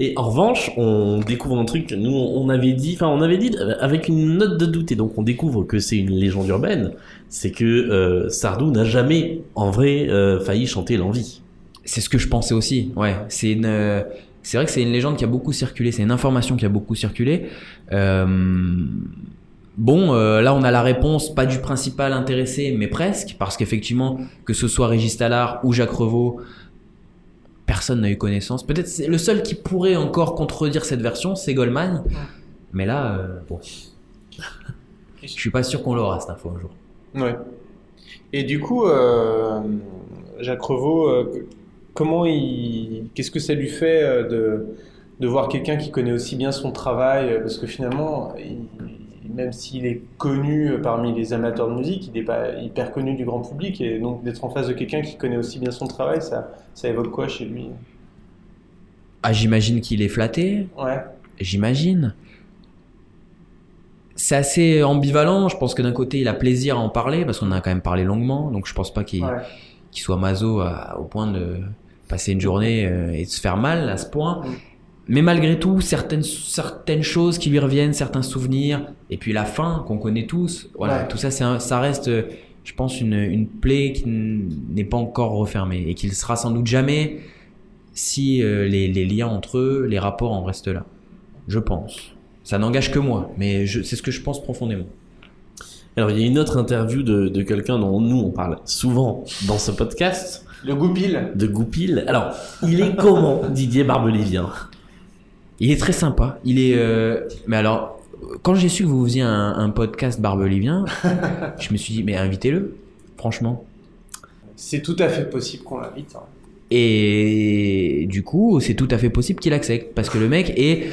Et en revanche, on découvre un truc que nous on avait dit, enfin on avait dit euh, avec une note de doute, et donc on découvre que c'est une légende urbaine, c'est que euh, Sardou n'a jamais en vrai euh, failli chanter l'envie.
C'est ce que je pensais aussi. Ouais, c'est une, c'est vrai que c'est une légende qui a beaucoup circulé. C'est une information qui a beaucoup circulé. Bon, là on a la réponse, pas du principal intéressé, mais presque, parce qu'effectivement, que ce soit Régis Tallard ou Jacques Revaux, personne n'a eu connaissance. Peut-être c'est le seul qui pourrait encore contredire cette version, c'est Goldman. Mais là, euh, bon, je suis pas sûr qu'on l'aura cette info un jour.
Ouais. Et du coup, euh, Jacques Revaux, euh, comment il, qu'est-ce que ça lui fait euh, de, de voir quelqu'un qui connaît aussi bien son travail? Parce que finalement, il- même s'il est connu euh, parmi les amateurs de musique, il n'est pas hyper connu du grand public. Et donc d'être en face de quelqu'un qui connaît aussi bien son travail, ça, ça évoque quoi chez lui?
Ah, j'imagine qu'il est flatté.
Ouais.
J'imagine. C'est assez ambivalent. Je pense que d'un côté, il a plaisir à en parler parce qu'on a quand même parlé longuement. Donc, je pense pas qu'il
Ouais.
soit maso à- au point de passer une journée euh, et de se faire mal à ce point.
Mm.
Mais malgré tout, certaines, certaines choses qui lui reviennent, certains souvenirs, et puis la fin qu'on connaît tous, voilà,
Ouais.
tout ça, un- ça reste, je pense, une, une plaie qui n'est pas encore refermée et qui le sera sans doute jamais si euh, les, les liens entre eux, les rapports en restent là. Je pense. Ça n'engage que moi, mais c'est ce que je pense profondément.
Alors il y a une autre interview de, de quelqu'un dont nous on parle souvent dans ce podcast,
Le goupil.
de Goupil. Alors il est comment Didier Barbelivien?
Il est très sympa. Il est. euh, Mais alors, quand j'ai su que vous faisiez un, un podcast barbelivien, je me suis dit, mais invitez-le, franchement.
C'est tout à fait possible qu'on l'invite. hein.
Et du coup, c'est tout à fait possible qu'il accepte parce que le mec est.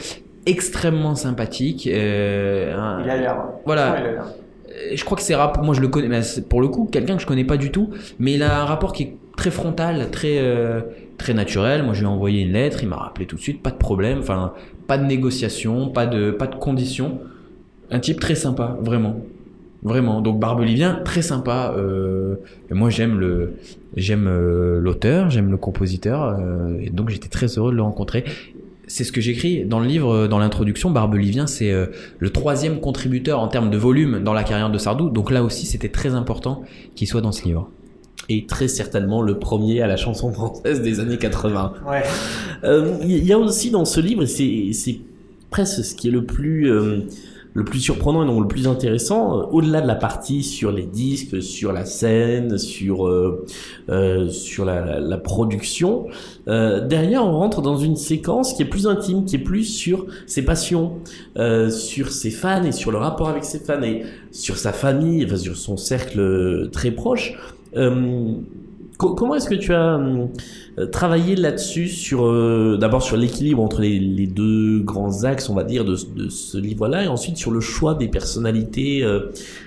extrêmement sympathique. euh,
Il a l'air.
Voilà.
Il a l'air.
Euh, Je crois que c'est rap. Moi, je le connais. mais pour le coup, quelqu'un que je connais pas du tout, mais il a un rapport qui est très frontal, très euh, très naturel. Moi, je lui ai envoyé une lettre, il m'a rappelé tout de suite, pas de problème. Enfin, pas de négociation, pas de pas de conditions. Un type très sympa, vraiment, vraiment. Donc Barbelivien, très sympa. Euh, moi, j'aime le j'aime euh, l'auteur, j'aime le compositeur, euh, et donc j'étais très heureux de le rencontrer. C'est ce que j'écris dans le livre, dans l'introduction. Barbelivien, c'est le troisième contributeur en termes de volume dans la carrière de Sardou. Donc là aussi, c'était très important qu'il soit dans ce livre.
Et très certainement le premier à la chanson française des années 80.
Ouais.
Euh, Il y a aussi dans ce livre, et c'est presque ce qui est le plus euh, le plus surprenant et donc le plus intéressant, euh, au-delà de la partie sur les disques, sur la scène, sur euh, euh, sur la, la- la production, euh, derrière on rentre dans une séquence qui est plus intime, qui est plus sur ses passions, euh, sur ses fans et sur le rapport avec ses fans et sur sa famille, enfin sur son cercle très proche. Euh, co- comment est-ce que tu as euh, travaillé là-dessus sur euh, d'abord sur l'équilibre entre les, deux grands axes, on va dire, de, ce livre-là, et ensuite sur le choix des personnalités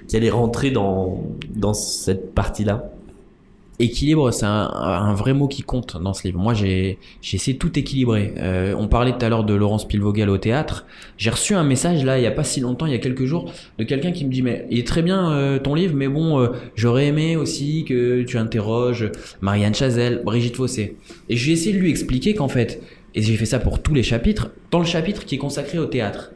qui allaient rentrer dans cette partie-là?
Équilibre, c'est un, un vrai mot qui compte dans ce livre. Moi, j'ai essayé tout équilibrer. Euh, on parlait tout à l'heure de Laurence Pilvogel au théâtre. J'ai reçu un message là, il y a pas si longtemps, il y a quelques jours, de quelqu'un qui me dit mais il est très bien euh, ton livre, mais bon, euh, j'aurais aimé aussi que tu interroges Marianne Chazelle, Brigitte Fossé. Et j'ai essayé de lui expliquer qu'en fait, et j'ai fait ça pour tous les chapitres, dans le chapitre qui est consacré au théâtre,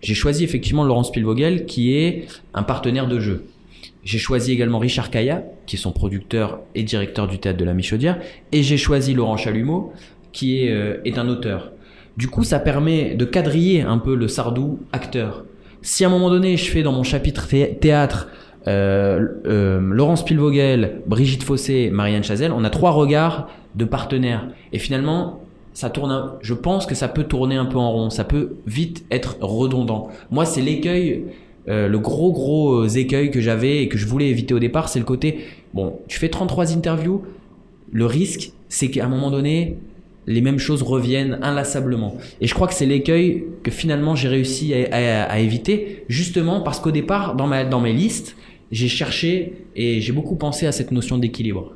j'ai choisi effectivement Laurence Pilvogel qui est un partenaire de jeu. J'ai choisi également Richard Caillat, qui est son producteur et directeur du théâtre de la Michaudière, et j'ai choisi Laurent Chalumeau, qui est, euh, est un auteur. Du coup, ça permet de quadriller un peu le Sardou acteur. Si à un moment donné, je fais dans mon chapitre thé- théâtre euh, euh, Laurence Pilvogel, Brigitte Fossé, Marianne Chazelle, on a trois regards de partenaires. Et finalement, ça tourne. je pense que ça peut tourner un peu en rond. Ça peut vite être redondant. Moi, c'est l'écueil euh, le gros gros euh, écueil que j'avais et que je voulais éviter au départ, c'est le côté bon, tu fais 33 interviews, le risque c'est qu'à un moment donné, les mêmes choses reviennent inlassablement. Et je crois que c'est l'écueil que finalement j'ai réussi à, éviter, justement parce qu'au départ, dans, ma, dans mes listes, j'ai cherché et j'ai beaucoup pensé à cette notion d'équilibre.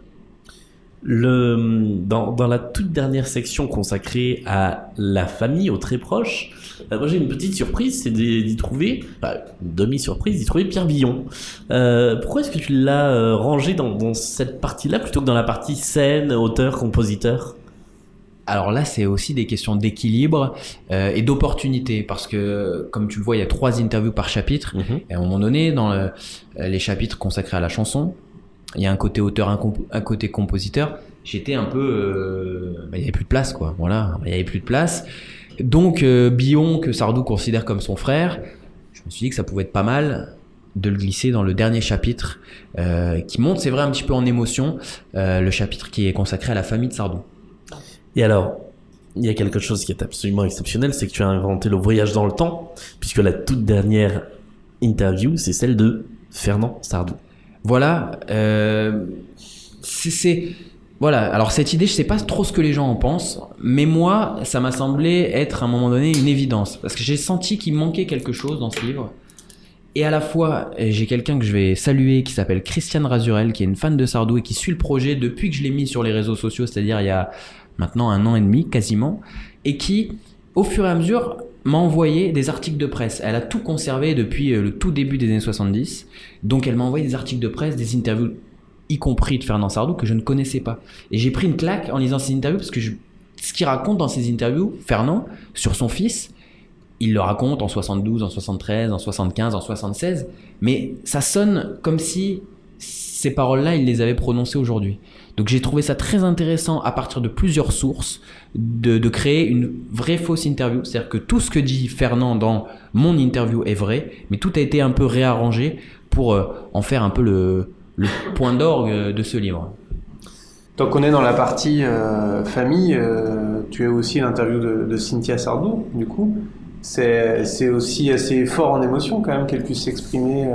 Le, dans, dans la toute dernière section consacrée à la famille, aux très proches, euh, moi j'ai une petite surprise, c'est d'y trouver, enfin, une demi-surprise, d'y trouver Pierre Billon. Euh, pourquoi est-ce que tu l'as euh, rangé dans, dans cette partie-là plutôt que dans la partie scène, auteur, compositeur?
Alors là, c'est aussi des questions d'équilibre euh, et d'opportunité parce que, comme tu le vois, il y a trois interviews par chapitre. Et à un moment donné, dans le- les chapitres consacrés à la chanson, il y a un côté auteur, un, comp- un côté compositeur. J'étais un peu, euh, bah, il y avait plus de place, quoi. Voilà, il y avait plus de place. Donc euh, Billon, que Sardou considère comme son frère, je me suis dit que ça pouvait être pas mal de le glisser dans le dernier chapitre euh, qui monte, c'est vrai, un petit peu en émotion, euh, le chapitre qui est consacré à la famille de Sardou.
Et alors, il y a quelque chose qui est absolument exceptionnel, c'est que tu as inventé le voyage dans le temps, puisque la toute dernière interview, c'est celle de Fernand Sardou.
Voilà, c'est- voilà. Alors cette idée, je sais pas trop ce que les gens en pensent, mais moi, ça m'a semblé être à un moment donné une évidence parce que j'ai senti qu'il manquait quelque chose dans ce livre. Et à la fois, euh, j'ai quelqu'un que je vais saluer qui s'appelle Christiane Razurel, qui est une fan de Sardou et qui suit le projet depuis que je l'ai mis sur les réseaux sociaux, c'est-à-dire il y a maintenant un an et demi quasiment, et qui, au fur et à mesure, m'a envoyé des articles de presse. Elle a tout conservé depuis euh, le tout début des années 70. Donc elle m'a envoyé des articles de presse, des interviews, y compris de Fernand Sardou, que je ne connaissais pas. Et j'ai pris une claque en lisant ces interviews parce que ce qu'il raconte dans ces interviews, Fernand, sur son fils, il le raconte en 72, en 73, en 75, en 76, mais ça sonne comme si ces paroles-là, il les avait prononcées aujourd'hui. Donc j'ai trouvé ça très intéressant à partir de plusieurs sources de, de créer une vraie fausse interview. C'est-à-dire que tout ce que dit Fernand dans mon interview est vrai, mais tout a été un peu réarrangé pour euh, en faire un peu le, le point d'orgue euh, de ce livre.
Tant qu'on est dans la partie euh, famille, euh, tu as aussi l'interview de, de Cynthia Sardou, du coup. C'est aussi assez fort en émotion quand même qu'elle puisse s'exprimer euh,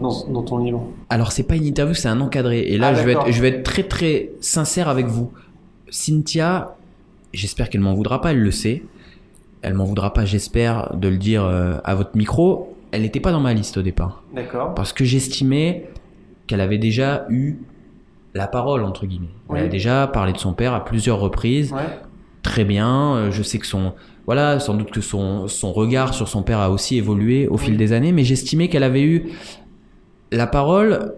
dans, dans ton livre.
Alors c'est pas une interview, c'est un encadré. Et là,
Ah,
je, vais être, je vais être très très sincère avec vous. Cynthia, j'espère qu'elle m'en voudra pas, elle le sait. elle m'en voudra pas, j'espère, de le dire à votre micro. Elle n'était pas dans ma liste au départ.
D'accord.
Parce que j'estimais qu'elle avait déjà eu la parole, entre guillemets. Elle a déjà parlé de son père à plusieurs reprises.
Ouais.
Très bien. euh, Je sais que son. Voilà, sans doute que son, son regard sur son père a aussi évolué au fil des années, mais j'estimais qu'elle avait eu la parole.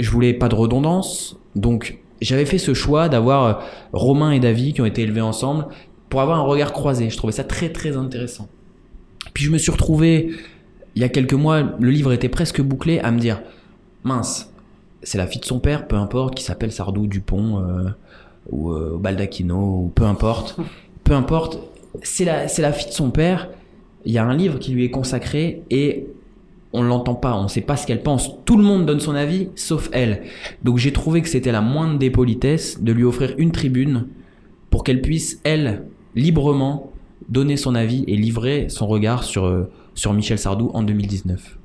Je voulais pas de redondance. Donc, j'avais fait ce choix d'avoir euh, Romain et David qui ont été élevés ensemble pour avoir un regard croisé. Je trouvais ça très, très intéressant. Puis je me suis retrouvé, il y a quelques mois, le livre était presque bouclé, à me dire mince, c'est la fille de son père, peu importe, qui s'appelle Sardou Dupont euh, ou euh, Baldacchino, ou peu importe. peu importe, c'est la, c'est la fille de son père. Il y a un livre qui lui est consacré et on l'entend pas, on sait pas ce qu'elle pense. Tout le monde donne son avis, sauf elle. Donc j'ai trouvé que c'était la moindre des politesses de lui offrir une tribune pour qu'elle puisse, elle, librement, donner son avis et livrer son regard sur, euh, sur Michel Sardou en 2019.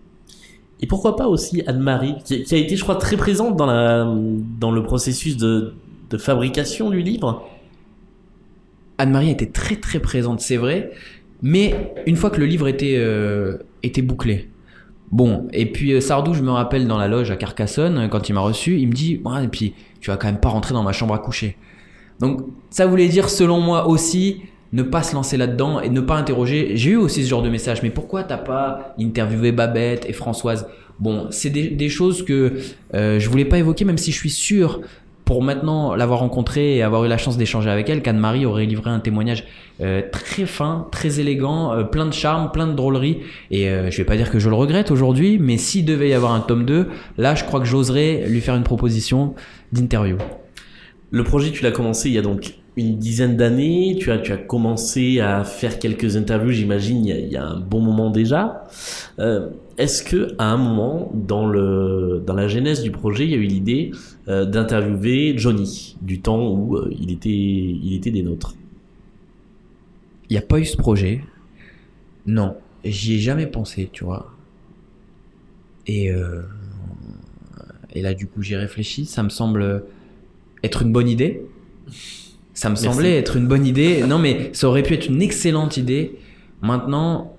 Et pourquoi pas aussi Anne-Marie, qui, a été, je crois, très présente dans, le processus de, fabrication du livre.
Anne-Marie était très très présente, c'est vrai, mais une fois que le livre était, euh, bouclé. Bon, et puis euh, Sardou, je me rappelle dans la loge à Carcassonne, euh, quand il m'a reçu, il me dit et puis tu vas quand même pas rentrer dans ma chambre à coucher. Donc ça voulait dire, selon moi aussi, ne pas se lancer là-dedans et ne pas interroger. J'ai eu aussi ce genre de message, mais pourquoi t'as pas interviewé Babette et Françoise? Bon, c'est des, choses que euh, je voulais pas évoquer, même si je suis sûr, pour maintenant l'avoir rencontrée et avoir eu la chance d'échanger avec elle, qu'Anne-Marie aurait livré un témoignage euh, très fin, très élégant, euh, plein de charme, plein de drôlerie. Et euh, je vais pas dire que je le regrette aujourd'hui, mais s'il devait y avoir un tome 2, là je crois que j'oserais lui faire une proposition d'interview.
Le projet, tu l'as commencé il y a donc une dizaine d'années. Tu as, tu as commencé à faire quelques interviews, j'imagine, il, y a- un bon moment déjà. Euh, Est-ce que à un moment, dans, le, dans la genèse du projet, il y a eu l'idée euh, d'interviewer Johnny, du temps où euh, il, était, il était des nôtres?
Il n'y a pas eu ce projet. Non, j'y ai jamais pensé, tu vois. Et, euh, et là, du coup, j'y réfléchis. Ça me semble être une bonne idée. Ça me
Merci.
semblait être une bonne idée. Non, mais ça aurait pu être une excellente idée. Maintenant,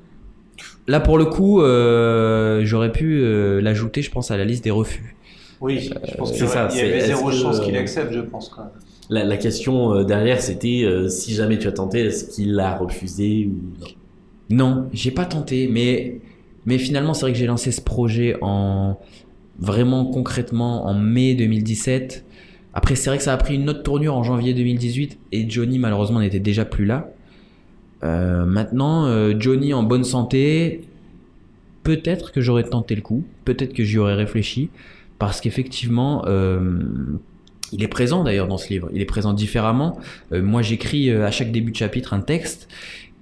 là, pour le coup, euh, j'aurais pu euh, l'ajouter, je pense, à la liste des refus.
Oui, je pense
c'est
qu'il y
ça,
y
c'est-
avait zéro chance qu'il
euh,
accepte, je pense. Quand même.
la, la question euh, derrière, c'était euh, si jamais tu as tenté, est-ce qu'il a refusé ou non?
Non, j'ai pas tenté, mais, mais finalement, c'est vrai que j'ai lancé ce projet en vraiment concrètement en mai 2017. Après, c'est vrai que ça a pris une autre tournure en janvier 2018 et Johnny, malheureusement, n'était déjà plus là. Euh, maintenant, euh, Johnny en bonne santé, peut-être que j'aurais tenté le coup, peut-être que j'y aurais réfléchi, parce qu'effectivement, euh, il est présent d'ailleurs dans ce livre, il est présent différemment. Moi, j'écris à chaque début de chapitre un texte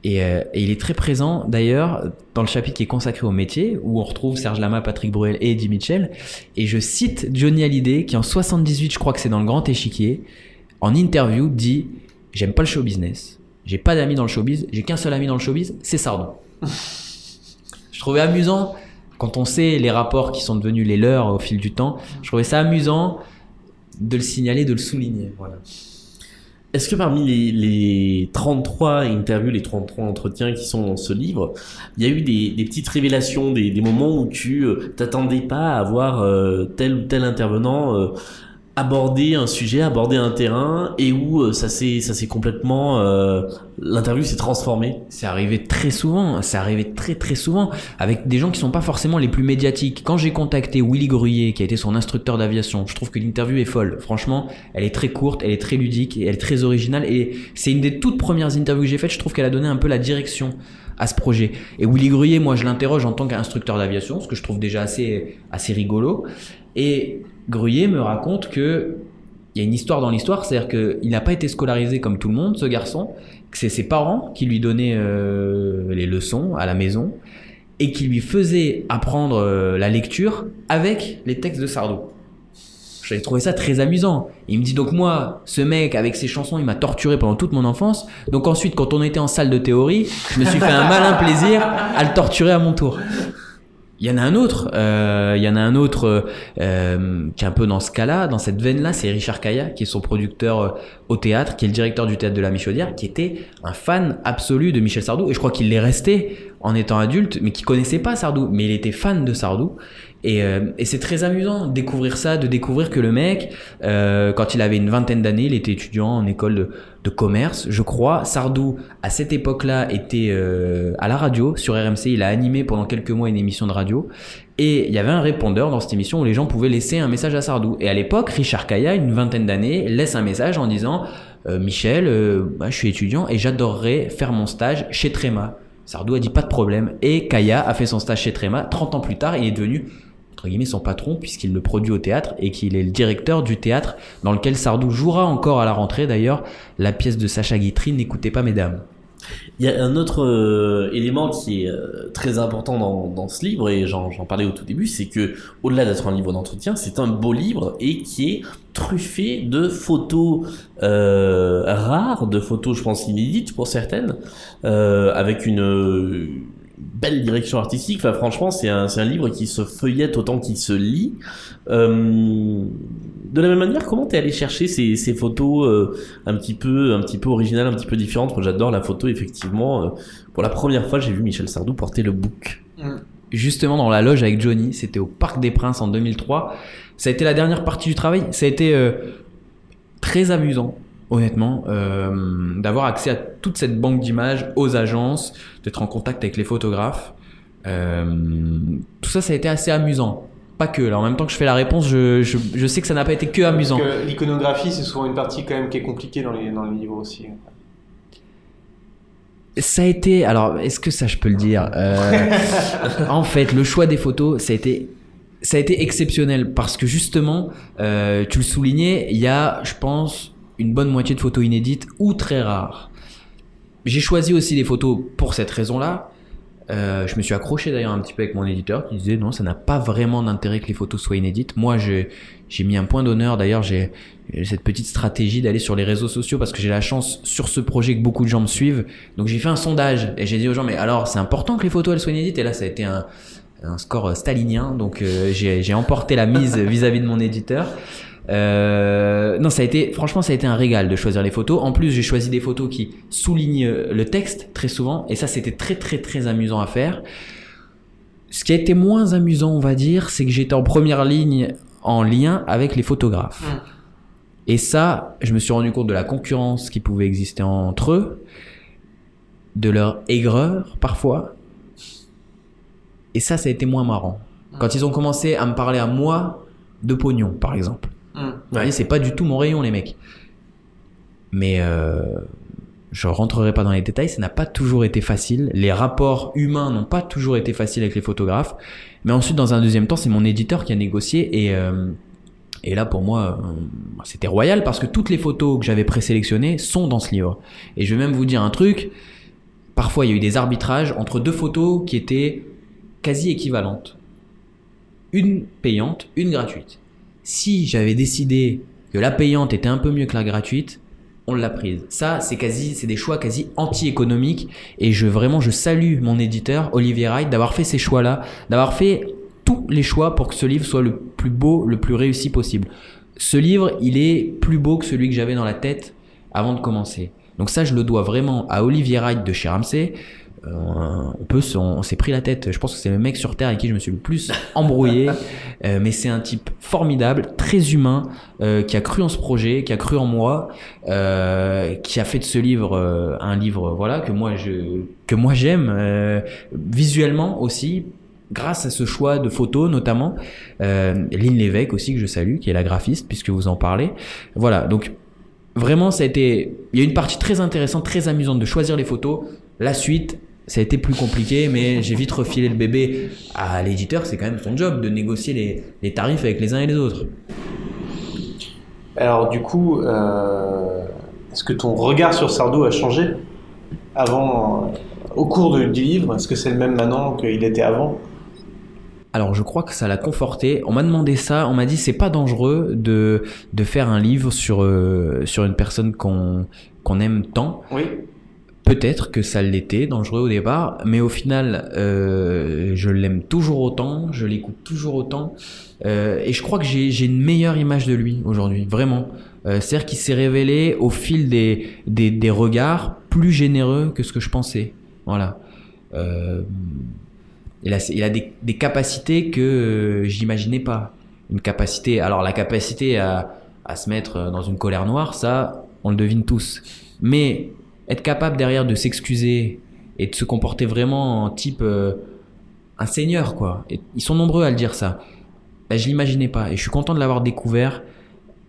et, euh, il est très présent d'ailleurs dans le chapitre qui est consacré au métier, où on retrouve Serge Lama, Patrick Bruel et Eddie Mitchell. Et je cite Johnny Hallyday, qui en 78, je crois que c'est dans le grand échiquier, en interview dit J'aime pas le show business, j'ai pas d'amis dans le showbiz, j'ai qu'un seul ami dans le showbiz, c'est Sardou. je trouvais amusant, quand on sait les rapports qui sont devenus les leurs au fil du temps, je trouvais ça amusant de le signaler, de le souligner. Voilà.
Est-ce que parmi les, les 33 interviews, les 33 entretiens qui sont dans ce livre, il y a eu des, petites révélations, des, moments où tu euh, t'attendais pas à voir euh, tel ou tel intervenant euh, aborder un sujet, aborder un terrain, et où euh, ça s'est ça s'est complètement euh, l'interview s'est transformée.
C'est arrivé très souvent, c'est arrivé très très souvent avec des gens qui sont pas forcément les plus médiatiques. Quand j'ai contacté Willy Gruyé, qui a été son instructeur d'aviation, je trouve que l'interview est folle. Franchement, elle est très courte, elle est très ludique, et elle est très originale et c'est une des toutes premières interviews que j'ai faites. Je trouve qu'elle a donné un peu la direction à ce projet. Et Willy Gruyé, moi je l'interroge en tant qu'instructeur d'aviation, ce que je trouve déjà assez assez rigolo. Et Gruyé me raconte que il y a une histoire dans l'histoire, c'est-à-dire qu'il n'a pas été scolarisé comme tout le monde, ce garçon, que c'est ses parents qui lui donnaient euh, les leçons à la maison et qui lui faisaient apprendre euh, la lecture avec les textes de Sardou. J'avais trouvé ça très amusant. Il me dit donc moi, ce mec avec ses chansons, il m'a torturé pendant toute mon enfance. Donc ensuite, quand on était en salle de théorie, je me suis fait un malin plaisir à le torturer à mon tour. Il y en a un autre, euh, il y en a un autre euh, qui est un peu dans ce cas-là, dans cette veine-là, c'est Richard Kaya, qui est son producteur euh, au théâtre, qui est le directeur du théâtre de la Michaudière, qui était un fan absolu de Michel Sardou, et je crois qu'il l'est resté en étant adulte, mais qui connaissait pas Sardou, mais il était fan de Sardou. Et, euh, et c'est très amusant de découvrir ça, de découvrir que le mec, quand il avait une vingtaine d'années, il était étudiant en école de, de commerce, je crois. Sardou, à cette époque-là, était euh, à la radio sur RMC. Il a animé pendant quelques mois une émission de radio. Et il y avait un répondeur dans cette émission où les gens pouvaient laisser un message à Sardou. Et à l'époque, Richard Kaya, une vingtaine d'années, laisse un message en disant euh, Michel, euh, bah, je suis étudiant et j'adorerais faire mon stage chez Tréma. Sardou a dit pas de problème. Et Kaya a fait son stage chez Tréma. 30 ans plus tard, il est devenu entre guillemets son patron puisqu'il le produit au théâtre et qu'il est le directeur du théâtre dans lequel Sardou jouera encore à la rentrée d'ailleurs la pièce de Sacha Guitry N'écoutez pas mesdames.
Il y a un autre euh, élément qui est euh, très important dans, ce livre, et j'en parlais au tout début, c'est que au-delà d'être un livre d'entretien, c'est un beau livre et qui est truffé de photos euh, rares, de photos, je pense, inédites pour certaines, avec une belle direction artistique. Franchement, c'est un, livre qui se feuillette autant qu'il se lit. Euh, de la même manière, comment t'es allé chercher ces, photos euh, un petit peu, originales, un petit peu différentes? J'adore la photo, effectivement. Euh, pour la première fois, j'ai vu Michel Sardou porter le bouc.
Justement dans la loge avec Johnny, c'était au Parc des Princes en 2003. Ça a été la dernière partie du travail. Ça a été très amusant, honnêtement, euh, d'avoir accès à toute cette banque d'images, aux agences, d'être en contact avec les photographes. Euh, tout ça, ça a été assez amusant. Pas que. Là, en même temps que je fais la réponse, je, je, je sais que ça n'a pas été que amusant.
L'iconographie, c'est souvent une partie quand même qui est compliquée dans les, dans les livres aussi.
Ça a été. Alors, est-ce que ça, je peux le dire Euh, En fait, le choix des photos, ça a été. Ça a été exceptionnel parce que justement, euh, tu le soulignais, il y a, je pense, une bonne moitié de photos inédites ou très rares. J'ai choisi aussi des photos pour cette raison-là. Euh, je me suis accroché d'ailleurs un petit peu avec mon éditeur qui disait non, ça n'a pas vraiment d'intérêt que les photos soient inédites. Moi, j'ai mis un point d'honneur. D'ailleurs, j'ai cette petite stratégie d'aller sur les réseaux sociaux parce que j'ai la chance sur ce projet que beaucoup de gens me suivent. Donc j'ai fait un sondage et j'ai dit aux gens mais alors c'est important que les photos elles soient inédites? Et là ça a été un, score stalinien donc euh, j'ai emporté la mise vis-à-vis de mon éditeur. Euh, non, ça a été, franchement, ça a été un régal de choisir les photos. En plus, j'ai choisi des photos qui soulignent euh, le texte très souvent, et ça, c'était très, très, très amusant à faire. Ce qui a été moins amusant, on va dire, c'est que j'étais en première ligne en lien avec les photographes. Et ça, je me suis rendu compte de la concurrence qui pouvait exister entre eux, de leur aigreur parfois. Et ça, ça a été moins marrant. Quand ils ont commencé à me parler à moi de pognon, par exemple. Vous voyez, c'est pas du tout mon rayon, les mecs. Mais euh, je rentrerai pas dans les détails, ça n'a pas toujours été facile. Les rapports humains n'ont pas toujours été faciles avec les photographes. Mais ensuite, dans un deuxième temps, c'est mon éditeur qui a négocié et euh, et là, pour moi, euh, c'était royal parce que toutes les photos que j'avais présélectionnées sont dans ce livre. Et je vais même vous dire un truc. Parfois, il y a eu des arbitrages entre deux photos qui étaient quasi équivalentes. Une payante, une gratuite. Si j'avais décidé que la payante était un peu mieux que la gratuite, on l'a prise. Ça, c'est quasi, des choix quasi anti-économiques. Et je vraiment, je salue mon éditeur Olivier Wright d'avoir fait ces choix-là, d'avoir fait tous les choix pour que ce livre soit le plus beau, le plus réussi possible. Ce livre, il est plus beau que celui que j'avais dans la tête avant de commencer. Donc ça, je le dois vraiment à Olivier Wright de chez Ramsey. Euh, on peut, se- on, s'est pris la tête. Je pense que c'est le mec sur terre avec qui je me suis le plus embrouillé. Euh, mais c'est un type formidable, très humain, euh, qui a cru en ce projet, qui a cru en moi, qui a fait de ce livre un livre, voilà, que moi je, que moi j'aime visuellement aussi. Grâce à ce choix de photos notamment, euh, Lynn Lévesque aussi que je salue, qui est la graphiste puisque vous en parlez. Voilà, donc vraiment ça a été, il y a une partie très intéressante, très amusante de choisir les photos. La suite, ça a été plus compliqué, mais j'ai vite refilé le bébé à l'éditeur. C'est quand même son job de négocier les, les tarifs avec les uns et les autres.
Alors du coup, euh, est-ce que ton regard sur Sardou a changé avant, euh, au cours du livre? Est-ce que c'est le même maintenant qu'il était avant?
Alors je crois que ça l'a conforté. On m'a demandé ça, on m'a dit c'est pas dangereux de, de faire un livre sur, euh, sur une personne qu'on qu'on aime tant.
Oui.
Peut-être que ça l'était, dangereux au départ, mais au final, euh, je l'aime toujours autant, je l'écoute toujours autant, euh, et je crois que j'ai une meilleure image de lui aujourd'hui, vraiment. Euh, C'est-à-dire qu'il s'est révélé au fil des, des, des regards plus généreux que ce que je pensais. Voilà. Euh, il a, il a des, des capacités que j'imaginais pas. Une capacité, alors la capacité à, à se mettre dans une colère noire, ça, on le devine tous. Mais être capable derrière de s'excuser et de se comporter vraiment en type euh, un seigneur, quoi. Et ils sont nombreux à le dire ça. Ben, je l'imaginais pas. Et je suis content de l'avoir découvert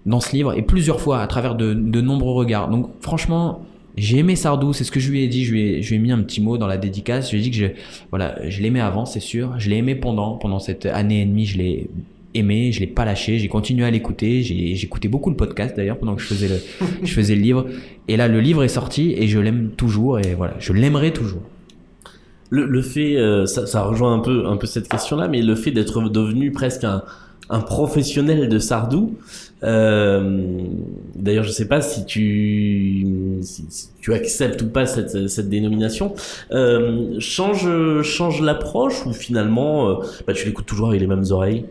dans ce livre et plusieurs fois à travers de, de nombreux regards. Donc franchement, j'ai aimé Sardou, c'est ce que je lui ai dit, je lui ai, je lui ai mis un petit mot dans la dédicace, je lui ai dit que je, voilà, je l'aimais avant, c'est sûr, je l'ai aimé pendant, pendant cette année et demie, je l'ai aimé, je l'ai pas lâché, j'ai continué à l'écouter, j'ai écouté beaucoup le podcast d'ailleurs pendant que je faisais le, je faisais le livre, et là le livre est sorti et je l'aime toujours et voilà, je l'aimerai toujours.
Le, le fait, euh, ça, ça rejoint un peu, un peu cette question-là, mais le fait d'être devenu presque un, un professionnel de Sardou. Euh, D'ailleurs, je sais pas si tu, si, si tu acceptes ou pas cette, cette dénomination. Euh, change, change l'approche ou finalement, bah, tu l'écoutes toujours avec les mêmes oreilles?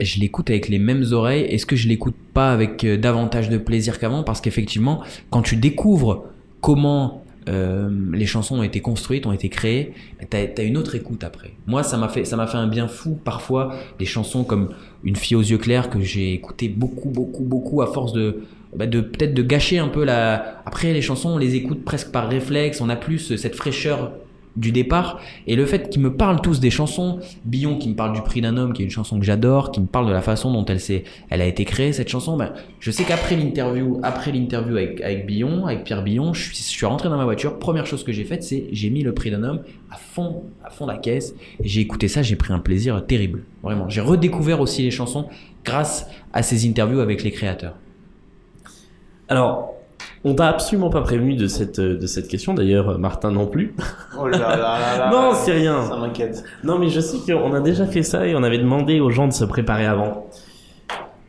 Je l'écoute avec les mêmes oreilles. Est-ce que je l'écoute pas avec euh, davantage de plaisir qu'avant? Parce qu'effectivement, quand tu découvres comment euh, les chansons ont été construites, ont été créées, t'as as une autre écoute après. Moi, ça m'a fait, ça m'a fait un bien fou. Parfois, des chansons comme Une fille aux yeux clairs que j'ai écouté beaucoup, beaucoup, beaucoup à force de, bah, de peut-être de gâcher un peu la. Après, les chansons, on les écoute presque par réflexe. On a plus cette fraîcheur du départ. Et le fait qu'ils me parlent tous des chansons Billon qui me parle du prix d'un homme qui est une chanson que j'adore qui me parle de la façon dont elle s'est elle a été créée cette chanson ben, je sais qu'après l'interview après l'interview avec, avec Billon avec Pierre Billon je suis, je suis rentré dans ma voiture. Première chose que j'ai faite c'est j'ai mis le prix d'un homme à fond à fond la caisse. J'ai écouté ça j'ai pris un plaisir terrible. Vraiment. J'ai redécouvert aussi les chansons grâce à ces interviews avec les créateurs.
Alors, on t'a absolument pas prévenu de cette, de cette question. D'ailleurs, Martin non plus.
Oh là là là là.
Non, c'est rien.
Ça m'inquiète.
Non, mais je sais qu'on a déjà fait ça et on avait demandé aux gens de se préparer avant.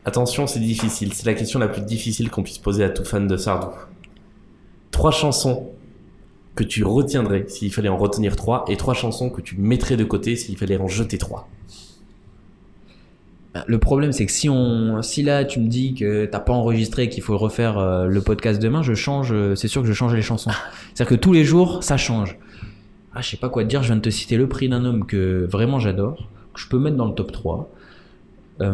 Attention, c'est difficile. C'est la question la plus difficile qu'on puisse poser à tout fan de Sardou. Trois chansons que tu retiendrais s'il fallait en retenir trois et trois chansons que tu mettrais de côté s'il fallait en jeter trois.
Le problème, c'est que si on, si là tu me dis que t'as pas enregistré, qu'il faut refaire euh, le podcast demain, je change. euh, C'est sûr que je change les chansons. C'est-à-dire que tous les jours, ça change. Ah, je sais pas quoi te dire. Je viens de te citer le prix d'un homme que vraiment j'adore, que je peux mettre dans le top 3. Euh,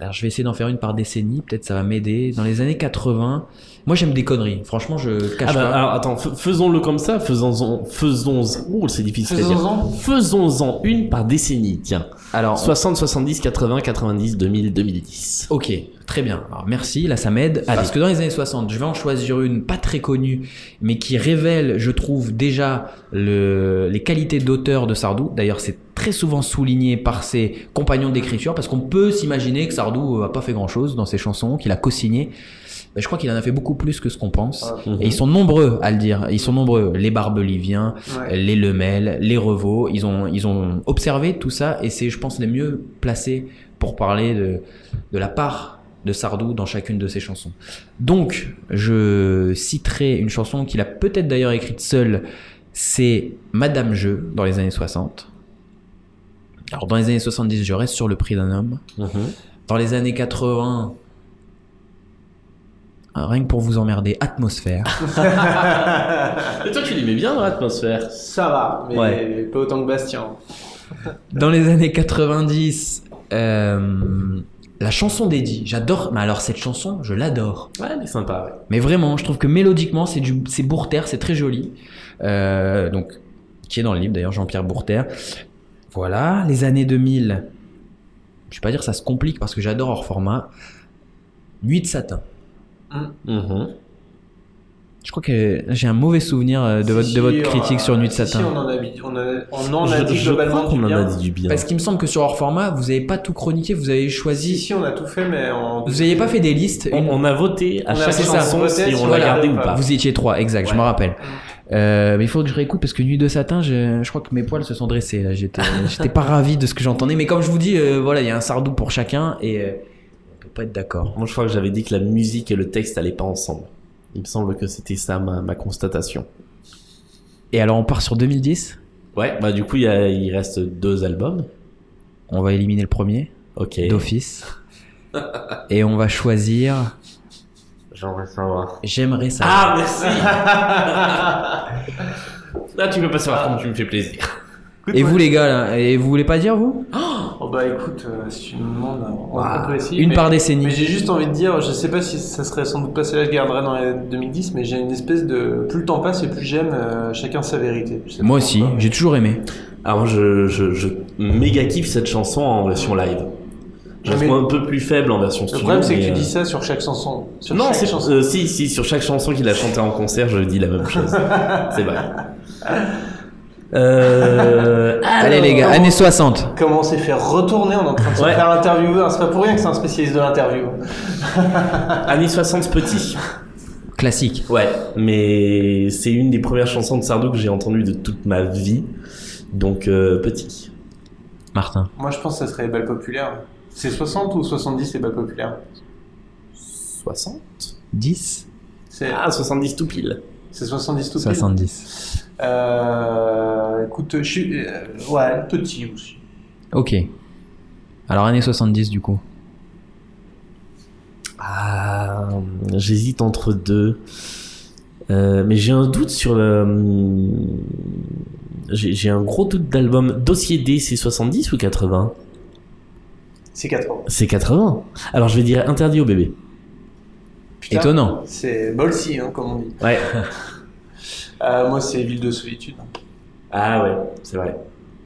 alors, je vais essayer d'en faire une par décennie. Peut-être ça va m'aider. Dans les années 80, moi j'aime des conneries. Franchement, je cache
Ah bah,
pas.
alors attends, faisons-le comme ça, faisons-en, faisons, oh, c'est difficile à dire.
Faisons-en.
Faisons-en une par décennie, tiens.
Alors,
60, 70, 80, 90, 2000, 2010.
Ok, très bien. Alors merci, là ça m'aide. Parce que dans les années 60, je vais en choisir une pas très connue, mais qui révèle, je trouve, déjà le, les qualités d'auteur de Sardou. D'ailleurs, c'est très souvent souligné par ses compagnons d'écriture, parce qu'on peut s'imaginer que Sardou a pas fait grand-chose dans ses chansons, qu'il a co-signé. Mais je crois qu'il en a fait beaucoup plus que ce qu'on pense.
Ah.
Et ils sont nombreux à le dire. Ils sont nombreux. Les Barbeliviens,
Ouais.
les Lemel, les Revaux, ils ont, ils ont observé tout ça et c'est, je pense, les mieux placés pour parler de, de la part de Sardou dans chacune de ses chansons. Donc, je citerai une chanson qu'il a peut-être d'ailleurs écrite seul, c'est Madame Jeu dans les années 60. Alors, dans les années 70, je reste sur le prix d'un homme.
Mhm.
Dans les années 80, euh, rien que pour vous emmerder, Atmosphère.
Et toi, tu l'aimais bien, l'atmosphère
Ça va, mais
Ouais.
pas autant que Bastien.
Dans les années 90, euh, la chanson d'Eddie, j'adore. Mais alors cette chanson, je l'adore.
Ouais, elle est sympa, ouais.
Mais vraiment, je trouve que mélodiquement, c'est du, c'est Bourter, c'est très joli. Euh, donc, qui est dans le livre d'ailleurs, Jean-Pierre Bourter. Voilà, les années 2000. Je vais pas dire ça se complique parce que j'adore hors format. Nuit de satin.
Mhm.
Je crois que j'ai un mauvais souvenir euh, de
Si,
votre,
si,
de votre
euh,
critique sur Nuit de
si,
satin.
Si, on en a, dit- on a, on en a
Je,
dit
je crois
globalement
qu'on
du
en
bien.
a dit du bien.
Parce qu'il me semble que sur hors format, vous avez pas tout chroniqué, vous avez
Si,
choisi.
si, on a tout fait, mais on...
Vous n'aviez pas fait des listes.
On, a voté à chaque chanson si
si
on l'a gardé ou pas.
ou
Vous étiez trois, exact, je me rappelle. Euh, mais il faut que je réécoute parce que Nuit de Satin, je, je crois que mes poils se sont dressés. là. J'étais, j'étais pas ravi de ce que j'entendais. Mais comme je vous dis, euh, voilà, il y a un sardou pour chacun et euh, on peut pas être d'accord.
Moi, je crois que j'avais dit que la musique et le texte allaient pas ensemble. Il me semble que c'était ça ma, ma constatation.
Et alors on part sur 2010
Ouais, bah du coup, il, y a- il reste deux albums.
On va éliminer le premier,
Ok.
d'office. Et on va choisir
J'aimerais savoir.
J'aimerais savoir.
Ah, merci Là, tu peux pas savoir comme tu me fais plaisir.
Et vous les gars, là, et vous voulez pas dire vous?
Oh bah écoute, euh, si tu me demandes, on,
Ouah,
on peut essayer.
Une
mais-
par
Mais
décennie.
j'ai juste envie de dire, je sais pas si ça serait sans doute pas celle-là que je garderais dans les 2010, mais j'ai une espèce de. Plus le temps passe et plus j'aime euh, chacun sa vérité.
Moi aussi, j'ai toujours aimé.
Alors, je, je, je méga kiffe cette chanson en version live. Je la
Mais-
trouve un peu plus faible en version
Le
studio.
problème, c'est que
mais,
tu
euh,
dis ça sur chaque chanson. Sur
Non,
chaque
c'est
chanson.
euh, si, si, sur chaque chanson qu'il a chantée en concert, je dis la même chose. c'est vrai. Euh,
Allez les gars, années 60.
Comment on s'est fait retourner, on est en train de se
Ouais.
faire interviewer. C'est pas pour rien que c'est un spécialiste de l'interview.
Années 60 petit.
Classique.
Ouais, mais c'est une des premières chansons de Sardou que j'ai entendues de toute ma vie. Donc, euh, petit.
Martin.
Moi, je pense que ça serait les balles populaires. C'est 60 ou 70 les balles populaires?
60
10
C'est
Ah, 70 tout pile.
c'est 70 tout pile
70.
Euh, écoute, je suis. euh, ouais, petit aussi.
Ok. Alors années 70 du coup.
Ah, j'hésite entre deux. Euh, mais j'ai un doute sur le. J'ai j'ai un gros doute d'album. Dossier D, c'est 70 ou 80
C'est 80.
C'est 80. Alors je vais dire interdit au bébé.
Putain,
Étonnant.
C'est Bolsi, hein, comme on dit.
Ouais.
Euh, moi, c'est Ville de Solitude.
Ah ouais, c'est vrai.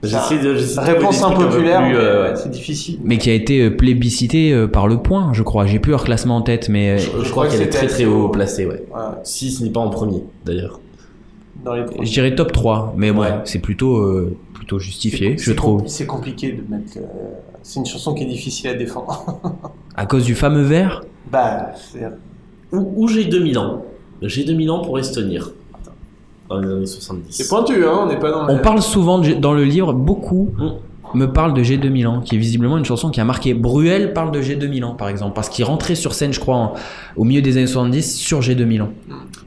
J'essaie de. j'essaie de trouver
Réponse
peu
impopulaire,
euh,
ouais, c'est difficile.
Mais qui a été euh, plébiscité par le point, je crois. J'ai plus leur classement en tête, mais
Je,
Je
je
crois
crois
que
qu'elle est très très haut
haut.
placée, ouais.
Ouais,
Si ce n'est pas en premier, d'ailleurs.
dans les premiers.
je dirais top 3. Mais
Ouais.
c'est plutôt, euh, plutôt justifié,
C'est-
je
c'est
trouve.
compli- C'est compliqué de mettre. euh, C'est une chanson qui est difficile à défendre.
À cause du fameux verre?
Bah, c'est.
Ou, ou j'ai 2000 ans? J'ai 2000 ans pourrait se tenir. Dans les années 70.
C'est pointu, hein, on n'est pas dans
On parle souvent de- dans le livre, beaucoup
Mm.
me parlent de G2000 ans, qui est visiblement une chanson qui a marqué. Bruel parle de G2000 ans, par exemple, parce qu'il rentrait sur scène, je crois, en- au milieu des années 70 sur G2000 ans.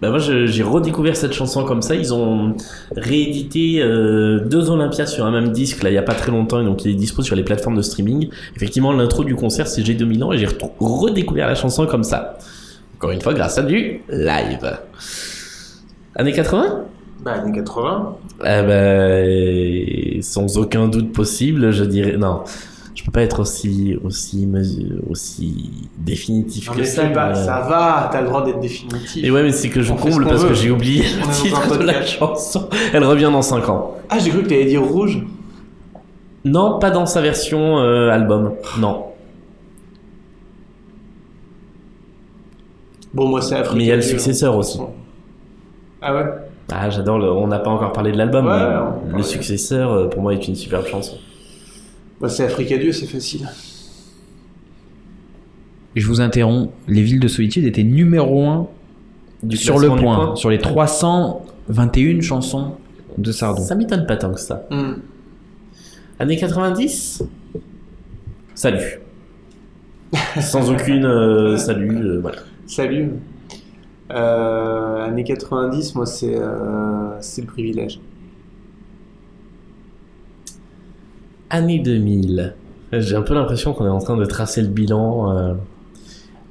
Bah moi j'ai redécouvert cette chanson comme ça. Ils ont réédité euh, deux Olympias sur un même disque là il y a pas très longtemps et donc il est dispo sur les plateformes de streaming. Effectivement l'intro du concert c'est G 2000 ans et j'ai redécouvert la chanson comme ça. Encore une fois grâce à du live. Années 80
Bah, années 80.
Eh ben, sans aucun doute possible, je dirais non. Je peux pas être aussi aussi aussi définitif
Non,
que
mais
ça.
pas,
mais-
ça va, t'as le droit d'être définitif.
Et ouais, mais c'est que je
On
comble parce
veut.
que j'ai oublié
On
le titre de la chanson. Elle revient dans 5 ans.
Ah, j'ai cru que t'allais dire rouge.
Non, pas dans sa version euh, album. Non.
Bon, moi, c'est Afrique.
Mais il y a le successeur aussi.
Ah ouais?
Ah, j'adore le. On n'a pas encore parlé de l'album.
Ouais,
mais le successeur, euh, pour moi, est une superbe chanson.
Bah, c'est Afrique à Dieu, c'est facile.
Je vous interromps, Les Villes de Solitude étaient numéro 1
Du
sur le point, sur les 321 chansons de Sardou.
Ça m'étonne pas tant que ça.
Hmm.
Années 90 Salut. Sans aucune euh, salut, euh, voilà.
Salut. Euh, années 90, moi, c'est euh, c'est le privilège.
Année 2000. J'ai un peu l'impression qu'on est en train de tracer le bilan. euh,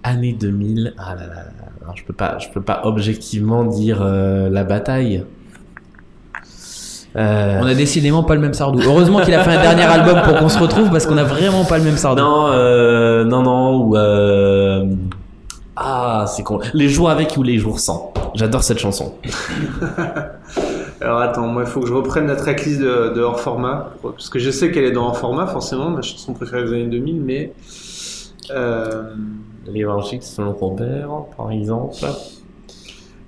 année 2000. Ah là là là. Alors, je peux pas, je peux pas objectivement dire euh, la bataille. Euh,
On a décidément pas le même Sardou. Heureusement qu'il a fait un dernier album pour qu'on se retrouve parce qu'on a vraiment pas le même Sardou.
Non, euh, non, non, ou euh, ah, c'est con. Les jours avec ou les jours sans. J'adore cette chanson.
Alors attends, moi il faut que je reprenne la tracklist de, de hors format, parce que je sais qu'elle est dans hors format, forcément, ma chanson préférée des années 2000, mais. Euh,
Les Vanchiques selon Robert, par exemple.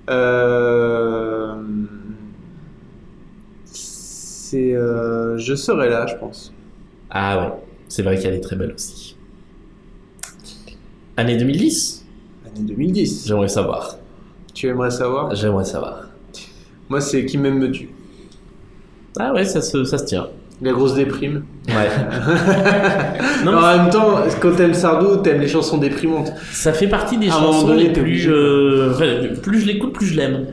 euh, c'est. euh, je serai là, je pense.
Ah ouais, c'est vrai qu'elle est très belle aussi. Année 2010
Année 2010.
J'aimerais savoir.
Tu aimerais savoir?
J'aimerais savoir.
Moi c'est Qui m'aime me tue.
Ah ouais, ça se, ça se tient.
La grosse déprime.
Ouais. non,
Alors,
mais
en même temps, quand t'aimes Sardou, t'aimes les chansons déprimantes.
ça fait partie des
À un moment
chansons
donné,
les plus. euh, enfin, plus je l'écoute, plus je l'aime.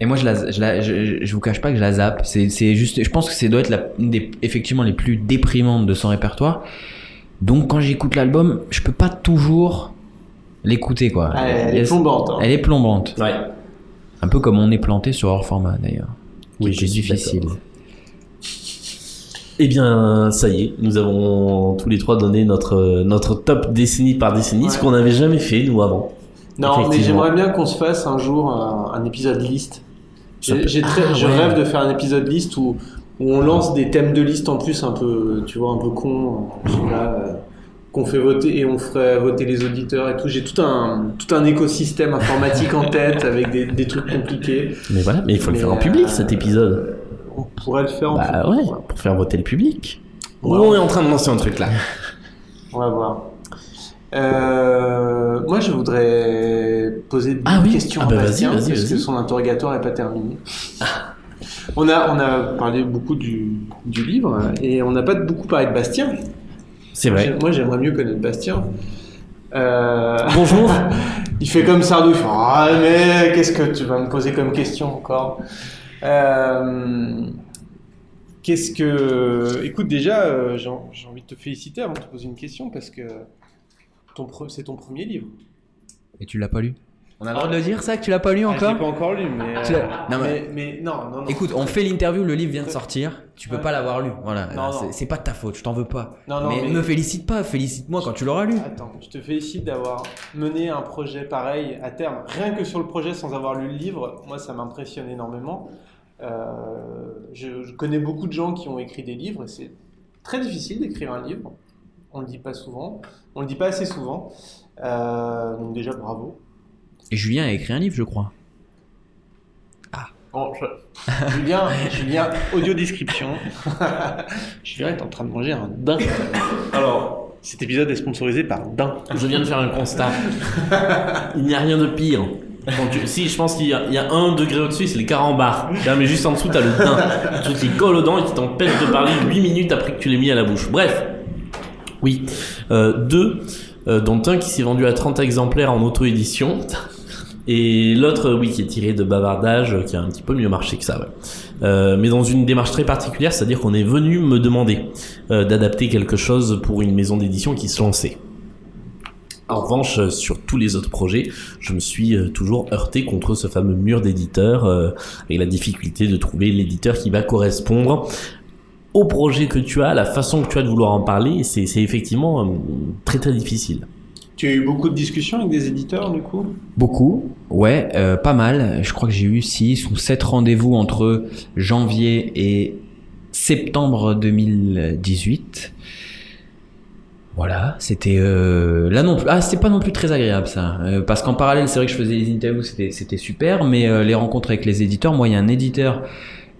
Et moi, je, la, je, la- je, je vous cache pas que je la zappe. C'est, c'est juste, je pense que c'est doit être la, une des effectivement les plus déprimantes de son répertoire. Donc, quand j'écoute l'album, je peux pas toujours l'écouter, quoi.
Ah, elle est
a-
plombante. hein.
Elle est plombante.
Ouais.
Un peu comme on est planté sur hors format, d'ailleurs.
Oui,
Qui est
je suis
difficile.
Eh bien, ça y est, nous avons tous les trois donné notre, notre top décennie par décennie, ce qu'on n'avait jamais fait, nous, avant.
Non, mais j'aimerais bien qu'on se fasse un jour un, un épisode liste. J'ai, très-
Ah,
je
ouais.
rêve de faire un épisode liste où, où on lance des thèmes de liste en plus un peu, tu vois, un peu con, euh, qu'on fait voter et on ferait voter les auditeurs et tout. J'ai tout un, tout un écosystème informatique en tête avec des, des trucs compliqués.
Mais voilà, mais il faut le faire en public,
euh,
cet épisode.
On pourrait le faire en
Bah
public.
ouais, pour faire voter le public.
Ouais.
on est en train de lancer un truc là.
On va voir. Euh, moi, je voudrais poser une
Ah oui
question
Ah
à
bah
Bastien,
vas-y,
parce que son interrogatoire n'est pas terminé. on, a, on a parlé beaucoup du, du livre et on n'a pas beaucoup parlé de Bastien.
C'est vrai.
Moi, j'aimerais mieux connaître Bastien. Euh,
Bonjour.
il fait comme Sardou, Ah, mais qu'est-ce que tu vas me poser comme question encore Euh, Qu'est-ce que. Écoute, déjà, euh, j'ai j'ai envie de te féliciter avant de te poser une question parce que ton pre- c'est ton premier livre.
Et tu l'as pas lu? On a le droit de le dire, ça, que tu l'as pas lu
Ah,
encore
je l'ai pas encore lu, mais.
Tu l'as-
euh,
Non, mais-
mais, mais non, non, non.
Écoute, on fait l'interview, le livre vient de sortir. Tu peux
Ouais.
pas l'avoir lu. Voilà.
Non,
C'est-
non.
C'est pas de ta faute, je t'en veux pas.
Non, non,
mais,
mais-
me félicite pas, félicite-moi quand tu l'auras lu.
Attends, je te félicite d'avoir mené un projet pareil à terme. Rien que sur le projet sans avoir lu le livre, moi ça m'impressionne énormément. Euh, je, je connais beaucoup de gens qui ont écrit des livres et c'est très difficile d'écrire un livre. On le dit pas souvent, on le dit pas assez souvent. Euh, donc déjà bravo.
Et Julien a écrit un livre, je crois.
Bon, je- Julien, Julien, audio description. Julien est en train de manger un daim.
Alors,
Cet épisode est sponsorisé par Daim.
je viens de faire un constat. Il n'y a rien de pire. Quand tu- Si, je pense qu'il y, a- il y a un degré au-dessus, c'est les carambars. Là, mais juste en dessous, t'as le daim. Le truc qui colle aux dents et qui t'empêche de parler 8 minutes après que tu l'aies mis à la bouche. Bref. Oui. Euh, deux, euh, dont un qui s'est vendu à 30 exemplaires en auto-édition. Et l'autre, oui, qui est tiré de bavardage, euh, qui a un petit peu mieux marché que ça, ouais. Euh, mais dans une démarche très particulière, c'est-à-dire qu'on est venu me demander euh, d'adapter quelque chose pour une maison d'édition qui se lançait. En revanche, sur tous les autres projets, je me suis toujours heurté contre ce fameux mur d'éditeur euh, et la difficulté de trouver l'éditeur qui va correspondre au projet que tu as, la façon que tu as de vouloir en parler. C'est effectivement très très difficile.
Tu as eu beaucoup de discussions avec des éditeurs du coup?
Beaucoup, ouais, euh, pas mal. Je crois que j'ai eu 6 ou 7 rendez-vous entre janvier et septembre 2018. Voilà, c'était euh, là non plus. Ah, c'était pas non plus très agréable ça, Euh, parce qu'en parallèle, c'est vrai que je faisais les interviews, c'était c'était super, mais les rencontres avec les éditeurs, moi, il y a un éditeur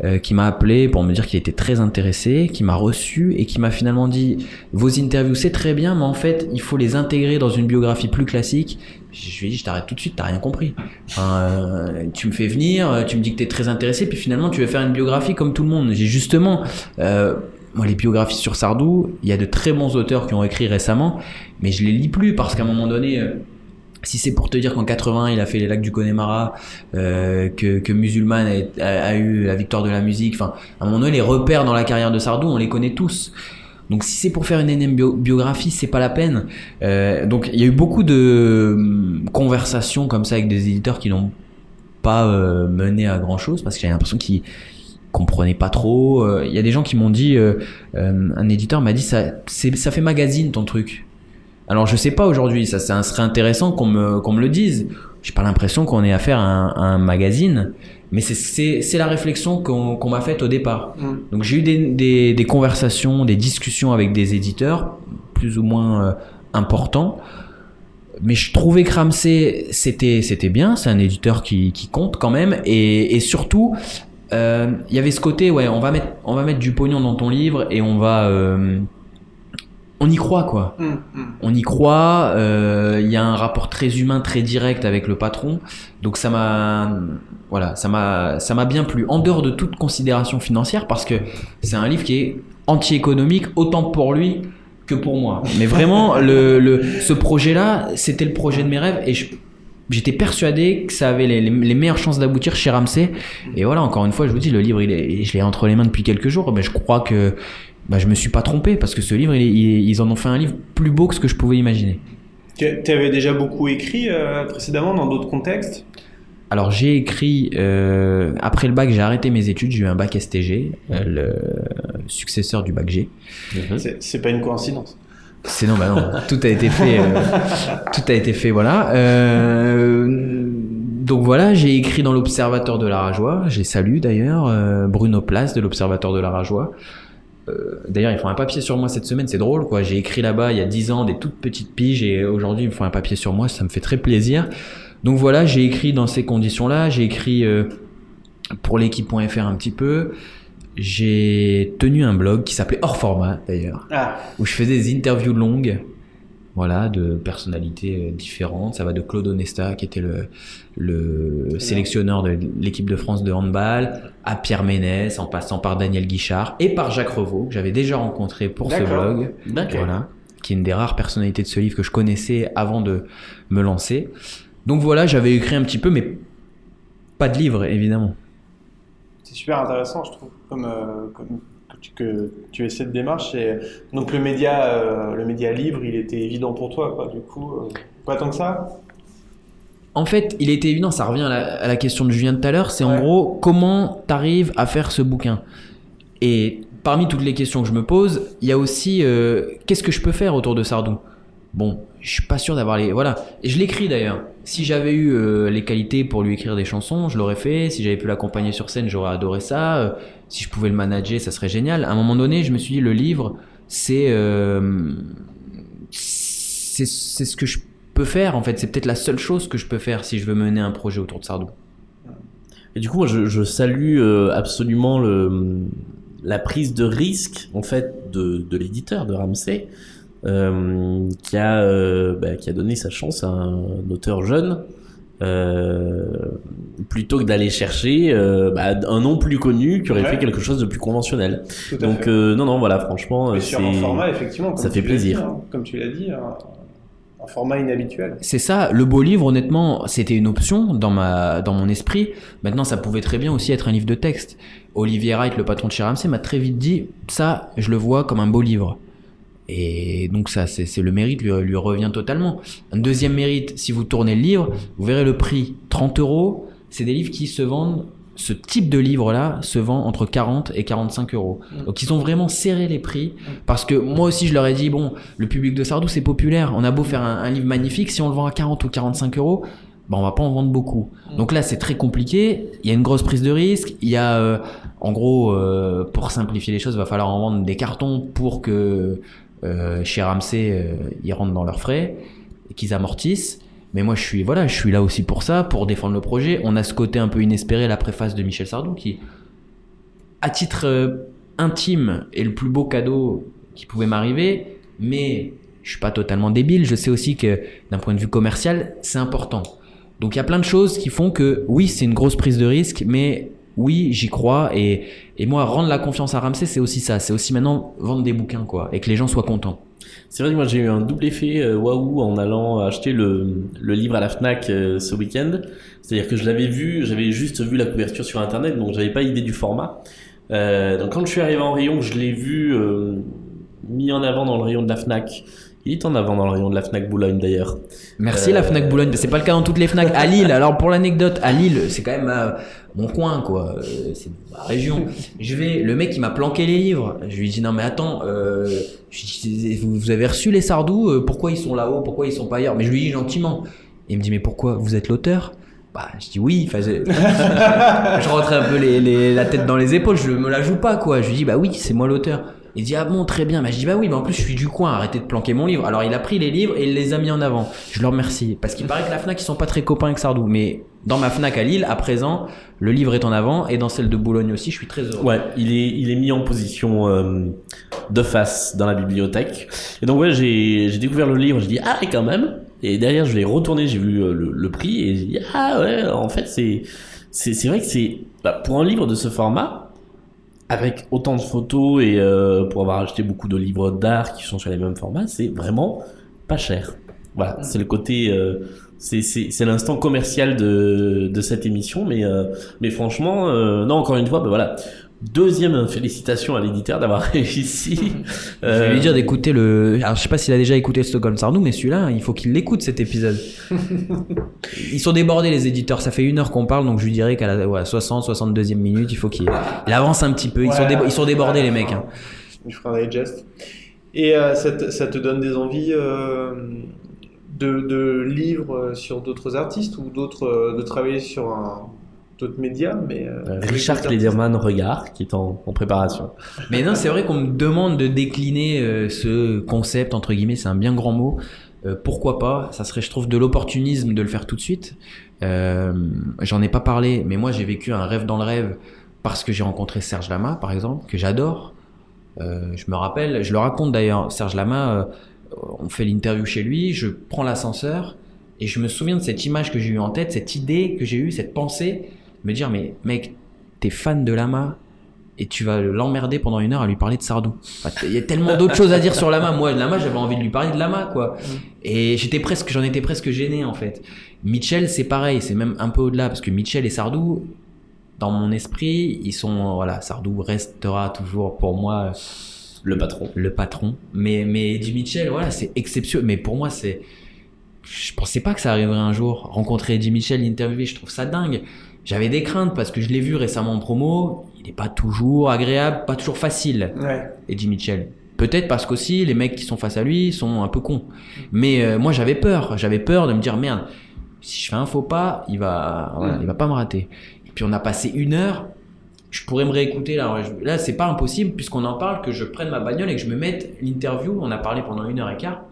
euh, qui m'a appelé pour me dire qu'il était très intéressé, qui m'a reçu et qui m'a finalement dit vos interviews c'est très bien, mais en fait, il faut les intégrer dans une biographie plus classique. Je lui ai dit, je t'arrête tout de suite, t'as rien compris. Euh, tu me fais venir, euh, tu me dis que t'es très intéressé, puis finalement tu veux faire une biographie comme tout le monde. J'ai justement, moi les biographies sur Sardou, il y a de très bons auteurs qui ont écrit récemment, mais je les lis plus parce qu'à un moment donné, si c'est pour te dire qu'en 80 il a fait les lacs du Connemara, euh, que, que Musulman a, a- a eu la victoire de la musique, enfin, à un moment donné les repères dans la carrière de Sardou, on les connaît tous. Donc si c'est pour faire une énième bio- biographie, c'est pas la peine. Euh, donc il y a eu beaucoup de hum, conversations comme ça avec des éditeurs qui n'ont pas euh, mené à grand chose parce que j'ai l'impression qu'ils comprenaient pas trop. Euh, Il y a des gens qui m'ont dit, euh, euh, un éditeur m'a dit ça, ça fait magazine ton truc. Alors je sais pas aujourd'hui, ça, ça serait intéressant qu'on me, qu'on me le dise. J'ai pas l'impression qu'on ait affaire à un, à un magazine, mais c'est- la réflexion qu'on m'a faite au départ.
Mm.
Donc j'ai eu des, des, des conversations, des discussions avec des éditeurs, plus ou moins euh, importants. Mais je trouvais que Ramsey, c'était, c'était bien, c'est un éditeur qui, qui compte quand même. Et, et surtout, euh, il y avait ce côté, ouais, on va, mettre, on va mettre du pognon dans ton livre et on va, euh, on y croit quoi.
Hum, hum.
On y croit. euh, Il y a un rapport très humain, très direct avec le patron. Donc ça m'a, voilà, ça m'a, ça m'a bien plu. En dehors de toute considération financière, parce que c'est un livre qui est anti-économique autant pour lui que pour moi. Mais vraiment, le, le, ce projet-là, c'était le projet de mes rêves et je- J'étais persuadé que ça avait les, les- les meilleures chances d'aboutir chez Ramsey. Et voilà, encore une fois, je vous dis, le livre, il est, je l'ai entre les mains depuis quelques jours. Mais je crois que bah, je me suis pas trompé parce que ce livre, il est- il est- ils en ont fait un livre plus beau que ce que je pouvais imaginer.
Tu avais déjà beaucoup écrit euh, précédemment dans d'autres contextes?
Alors j'ai écrit euh, après le bac, j'ai arrêté mes études, j'ai eu un bac STG, euh, le successeur du bac G.
C'est c'est pas une coïncidence.
C'est non, bah non, tout a été fait, euh, tout a été fait, voilà. Euh, donc voilà, j'ai écrit dans l'Observateur de la Rajoie, j'ai salué d'ailleurs euh, Bruno Place de l'Observateur de la Rajoie. Euh, d'ailleurs, ils font un papier sur moi cette semaine, c'est drôle quoi. J'ai écrit là-bas il y a 10 ans des toutes petites piges et aujourd'hui ils me font un papier sur moi, ça me fait très plaisir. Donc voilà, j'ai écrit dans ces conditions-là, j'ai écrit euh, pour l'équipe.fr un petit peu. J'ai tenu un blog qui s'appelait Hors Format d'ailleurs
Ah,
où je faisais des interviews longues, voilà, de personnalités euh, différentes. Ça va de Claude Onesta, qui était le, le sélectionneur de l'équipe de France de handball, à Pierre Ménès, en passant par Daniel Guichard et par Jacques Revaux, que j'avais déjà rencontré pour ce blog.
D'accord.
Voilà, qui est une des rares personnalités de ce livre que je connaissais avant de me lancer. Donc voilà, j'avais écrit un petit peu, mais pas de livre, évidemment.
c'est super intéressant, je trouve, comme, euh, comme que, tu, que tu aies cette démarche. Et, donc le média, euh, le média livre, il était évident pour toi, quoi. Du coup, euh, pas tant que ça?
En fait, il était évident, ça revient à la, à la question de Julien de tout à l'heure, c'est en gros comment t'arrives à faire ce bouquin? Et parmi toutes les questions que je me pose, il y a aussi euh, qu'est-ce que je peux faire autour de Sardou? Bon, je suis pas sûr d'avoir les. Voilà. Et je l'écris d'ailleurs. Si j'avais eu euh, les qualités pour lui écrire des chansons, je l'aurais fait. Si j'avais pu l'accompagner sur scène, j'aurais adoré ça. Euh, si je pouvais le manager, ça serait génial. À un moment donné, je me suis dit, le livre, c'est. c'est c'est ce que je peux faire en fait. C'est peut-être la seule chose que je peux faire si je veux mener un projet autour de Sardou.
Et du coup, moi, je, je salue euh, absolument le, la prise de risque en fait de, de l'éditeur de Ramsey, euh, qui a euh, bah, qui a donné sa chance à un auteur jeune. euh, plutôt que d'aller chercher euh, bah, un nom plus connu qui aurait
Ouais.
fait quelque chose de plus conventionnel. Donc euh, non non voilà franchement
Mais
euh,
sur
c'est
un format, effectivement, comme
ça fait plaisir.
dit, hein, comme tu l'as dit, format inhabituel.
C'est ça, le beau livre, honnêtement, c'était une option dans, ma, dans mon esprit. Maintenant, ça pouvait très bien aussi être un livre de texte. Olivier Wright, le patron de chez Ramsey, m'a très vite dit ça, je le vois comme un beau livre. Et donc, ça, c'est le mérite lui, lui revient totalement. Un deuxième mérite, si vous tournez le livre, vous verrez le prix 30 euros. C'est des livres qui se vendent. Ce type de livre-là se vend entre 40 et 45 euros. Donc ils ont vraiment serré les prix parce que moi aussi je leur ai dit bon le public de Sardou c'est populaire. On a beau faire un, un livre magnifique si on le vend à 40 ou 45 euros bah on va pas en vendre beaucoup. Donc là c'est très compliqué. Il y a une grosse prise de risque. Il y a euh, en gros euh, pour simplifier les choses il va falloir en vendre des cartons pour que euh, chez Ramsey euh, ils rentrent dans leurs frais et qu'ils amortissent mais moi je suis voilà je suis là aussi pour ça pour défendre le projet on a ce côté un peu inespéré la préface de Michel Sardou qui à titre euh, intime est le plus beau cadeau qui pouvait m'arriver, mais je suis pas totalement débile. Je sais aussi que d'un point de vue commercial, c'est important. Donc il y a plein de choses qui font que oui, c'est une grosse prise de risque, mais oui, j'y crois. Et, et moi, rendre la confiance à Ramsey, c'est aussi ça. C'est aussi maintenant vendre des bouquins, quoi, et que les gens soient contents.
C'est vrai que moi j'ai eu un double effet euh, waouh en allant acheter le, le livre à la Fnac euh, ce week-end. C'est-à-dire que je l'avais vu, j'avais juste vu la couverture sur internet, donc j'avais pas idée du format. Euh, donc quand je suis arrivé en rayon, je l'ai vu euh, mis en avant dans le rayon de la Fnac. Il est en avant dans le rayon de la Fnac Boulogne d'ailleurs.
Merci
Euh,
la Fnac Boulogne. C'est pas le cas dans toutes les Fnac. À Lille, alors pour l'anecdote, à Lille, c'est quand même euh, mon coin, quoi. Euh, c'est ma région. Je vais, le mec, il m'a planqué les livres. Je lui dis non mais attends, euh, vous, vous avez reçu les Sardous euh, Pourquoi ils sont là-haut Pourquoi ils sont pas ailleurs? Mais je lui dis gentiment. Il me dit mais pourquoi? Vous êtes l'auteur? Bah, je dis oui, enfin, je... je rentrais un peu la tête dans les épaules, je me la joue pas quoi. Je lui dis bah oui, c'est moi l'auteur. Il dit ah bon très bien, bah, je dis bah oui, mais en plus je suis du coin, arrêtez de planquer mon livre. Alors il a pris les livres et il les a mis en avant. Je le remercie parce qu'il paraît que la Fnac ils sont pas très copains avec Sardou, mais dans ma Fnac à Lille à présent le livre est en avant et dans celle de Boulogne aussi, je suis très heureux.
Ouais, il est, il est mis en position euh, de face dans la bibliothèque. Et donc ouais, j'ai découvert le livre, j'ai dit ah et quand même. Et derrière, je l'ai retourné, j'ai vu euh, le, le prix et j'ai dit ah ouais, en fait c'est c'est c'est vrai que c'est bah, pour un livre de ce format avec autant de photos et euh, pour avoir acheté beaucoup de livres d'art qui sont sur les mêmes formats, c'est vraiment pas cher. Voilà, c'est le côté euh, c'est l'instant commercial de de cette émission mais euh, mais franchement euh, non encore une fois bah voilà deuxième félicitation à l'éditeur d'avoir réussi
Je vais lui dire d'écouter le. Alors, je sais pas s'il a déjà écouté Stockholm Sardou, mais celui-là, il faut qu'il l'écoute cet épisode. Ils sont débordés, les éditeurs. Ça fait une heure qu'on parle, donc je lui dirais qu'à la ouais, 60, 62e minute, il faut qu'il il avance un petit peu. Ils, sont, ils débordés, les mecs. hein.
Je ferai un digest. Et euh, ça, te, ça te donne des envies euh, de, de livres sur d'autres artistes ou d'autres euh, de travailler sur un d'autres médias, mais euh, avec
Richard. Klederman Regard qui est en, en préparation.
Mais non, c'est vrai qu'on me demande de décliner euh, ce concept, entre guillemets, c'est un bien grand mot. Euh, pourquoi pas? Ça serait, je trouve, de l'opportunisme de le faire tout de suite. Euh, J'en ai pas parlé, mais moi j'ai vécu un rêve dans le rêve parce que j'ai rencontré Serge Lama, par exemple, que j'adore. Euh, je me rappelle, je le raconte d'ailleurs, Serge Lama, euh, on fait l'interview chez lui, je prends l'ascenseur et je me souviens de cette image que j'ai eue en tête, cette idée que j'ai eue, cette pensée, me dire mais mec, t'es fan de Lama et tu vas l'emmerder pendant une heure à lui parler de Sardou. Enfin, Il y a tellement d'autres choses à dire sur Lama. Moi, Lama, j'avais envie de lui parler de Lama, quoi. Et j'étais presque, j'en étais presque gêné en fait. Mitchell, c'est pareil, c'est même un peu au-delà parce que Mitchell et Sardou, dans mon esprit, ils sont voilà, Sardou restera toujours pour moi
Le patron.
le patron. Mais mais Eddie Mitchell, voilà, c'est exceptionnel. Mais pour moi, c'est je pensais pas que ça arriverait un jour. Rencontrer Eddie Mitchell, l'interviewer, je trouve ça dingue. J'avais des craintes parce que je l'ai vu récemment en promo. Il n'est pas toujours agréable, pas toujours facile.
Ouais.
Eddie Mitchell. Peut-être parce qu'aussi les mecs qui sont face à lui sont un peu cons. Mais euh, moi j'avais peur, j'avais peur de me dire merde, si je fais un faux pas, il va, voilà, il va pas me rater. Et puis on a passé une heure. Je pourrais me réécouter là. Là c'est pas impossible puisqu'on en parle que je prenne ma bagnole et que je me mette l'interview. On a parlé pendant une heure et quart.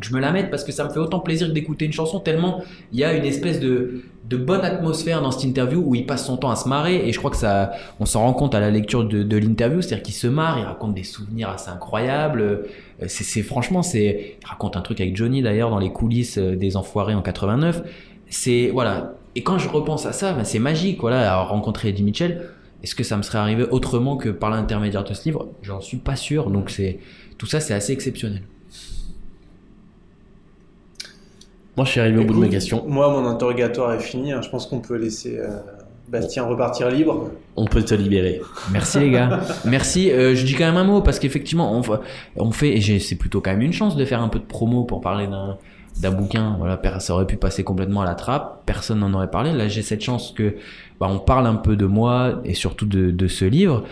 Que je me la mette parce que ça me fait autant plaisir d'écouter une chanson tellement il y a une espèce de, de bonne atmosphère dans cette interview où il passe son temps à se marrer et je crois que ça on s'en rend compte à la lecture de, de l'interview c'est-à-dire qu'il se marre il raconte des souvenirs assez incroyables Euh, c'est franchement c'est il raconte un truc avec Johnny d'ailleurs dans les coulisses euh, des enfoirés en 89 c'est voilà et quand je repense à ça ben, c'est magique voilà rencontrer Eddie Mitchell est-ce que ça me serait arrivé autrement que par l'intermédiaire de ce livre? J'en suis pas sûr donc c'est tout ça c'est assez exceptionnel
Moi, je suis arrivé au bout de mes questions.
Moi, mon interrogatoire est fini. hein. Je pense qu'on peut laisser euh, Bastien repartir libre.
On peut te libérer.
Merci les gars. Merci. Euh, je dis quand même un mot parce qu'effectivement, on, on fait, et j'ai- c'est plutôt quand même une chance de faire un peu de promo pour parler d'un d'un bouquin. Voilà, ça aurait pu passer complètement à la trappe. Personne n'en aurait parlé. Là, j'ai cette chance que bah, on parle un peu de moi et surtout de, de ce livre.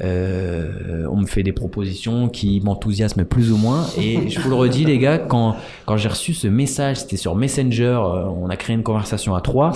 Euh, on me fait des propositions qui m'enthousiasment plus ou moins. Et je vous le redis, les gars, quand, quand j'ai reçu ce message, c'était sur Messenger, euh, on a créé une conversation à trois.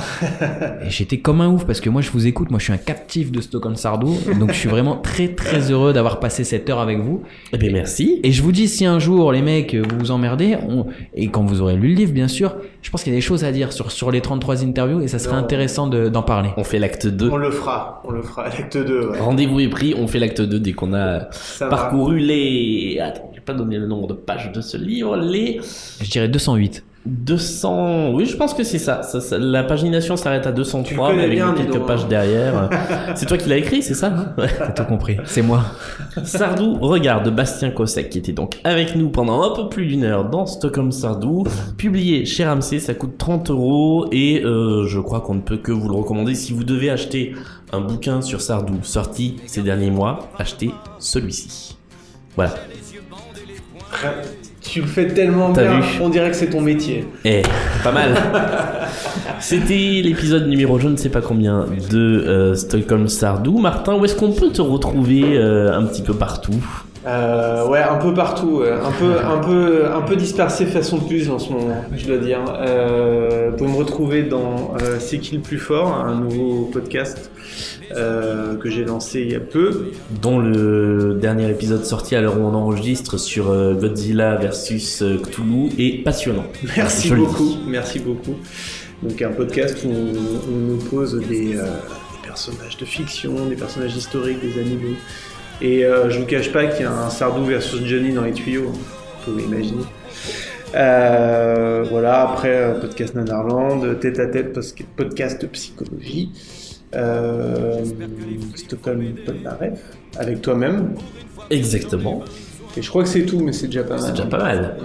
Et j'étais comme un ouf parce que moi, je vous écoute. Moi, je suis un captif de Stockholm Sardou. Donc, je suis vraiment très, très heureux d'avoir passé cette heure avec vous.
Eh bien, merci.
Et je vous dis, si un jour, les mecs, vous vous emmerdez, on- et quand vous aurez lu le livre, bien sûr, je pense qu'il y a des choses à dire sur, sur les 33 interviews et ça serait
Non.
intéressant de- d'en parler.
On fait l'acte 2.
On le fera. On le fera. L'acte 2. Ouais.
Rendez-vous est pris, on fait l'acte 2 dès qu'on a
Ça va.
parcouru les... Attends, j'ai pas donné le nombre de pages de ce livre, les
Je dirais 208.
200... Oui, je pense que c'est ça. Ça- ça- La pagination s'arrête à
Tu
203,
le
mais avec
bien,
quelques pages derrière. c'est toi qui l'as écrit, c'est ça hein? Ouais.
T'as tout compris. C'est moi.
Sardou regarde Bastien Kossek qui était donc avec nous pendant un peu plus d'une heure dans Stockholm Sardou, publié chez Ramsey, ça coûte 30 euros et euh, je crois qu'on ne peut que vous le recommander si vous devez acheter un bouquin sur Sardou sorti ces derniers mois, achetez celui-ci. Voilà.
Tu le fais tellement bien. On dirait que c'est ton métier.
Eh, pas mal. C'était l'épisode numéro je ne sais pas combien de euh, Stockholm Sardou. Martin, où est-ce qu'on peut te retrouver euh, un petit peu partout?
Euh, ouais, un peu partout, un peu, un peu, un peu dispersé façon plus en ce moment, je dois dire. Euh, vous pouvez me retrouver dans euh, C'est qui le plus fort, un nouveau podcast euh, que j'ai lancé il y a peu.
dont le dernier épisode sorti à l'heure où on enregistre sur euh, Godzilla versus Cthulhu est passionnant.
Merci
Je
beaucoup, merci beaucoup. Donc un podcast où on, on nous pose des, des personnages de fiction, des personnages historiques, des animaux, Et euh, je vous cache pas qu'il y a un Sardou versus Johnny dans les tuyaux, vous pouvez imaginer. Euh, voilà, après, podcast Nanarland, tête à tête, podcast psychologie, euh, Stockholm Polnareff, avec toi-même.
Exactement.
Et je crois que c'est tout, mais c'est déjà pas mal.
C'est déjà pas mal.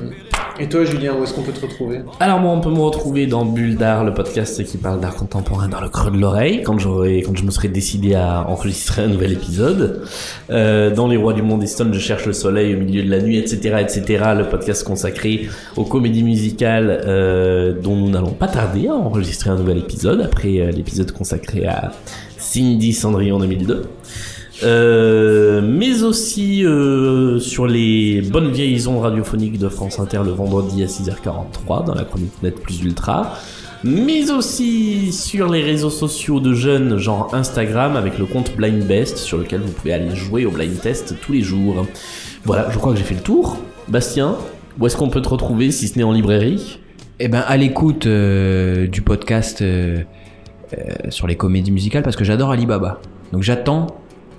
Et toi, Julien, où est-ce qu'on peut te retrouver?
Alors moi, on peut me retrouver dans Bulle d'art, le podcast qui parle d'art contemporain dans le creux de l'oreille, quand je me serai décidé à enregistrer un nouvel épisode. Euh, dans Les Rois du Monde Stone, je cherche le soleil au milieu de la nuit, etc., etc. Le podcast consacré aux comédies musicales, euh, dont nous n'allons pas tarder à enregistrer un nouvel épisode après euh, l'épisode consacré à Cindy Cendrillon 2002. Euh, mais aussi euh, sur les bonnes vieilles ondes radiophoniques de France Inter le vendredi à 6h43 dans la chronique Net plus Ultra. Mais aussi sur les réseaux sociaux de jeunes, genre Instagram, avec le compte Blind Best, sur lequel vous pouvez aller jouer au blind test tous les jours. Voilà, je crois que j'ai fait le tour. Bastien, où est-ce qu'on peut te retrouver si ce n'est en librairie?
Eh ben, à l'écoute euh, du podcast sur les comédies musicales parce que j'adore Alibaba. Donc j'attends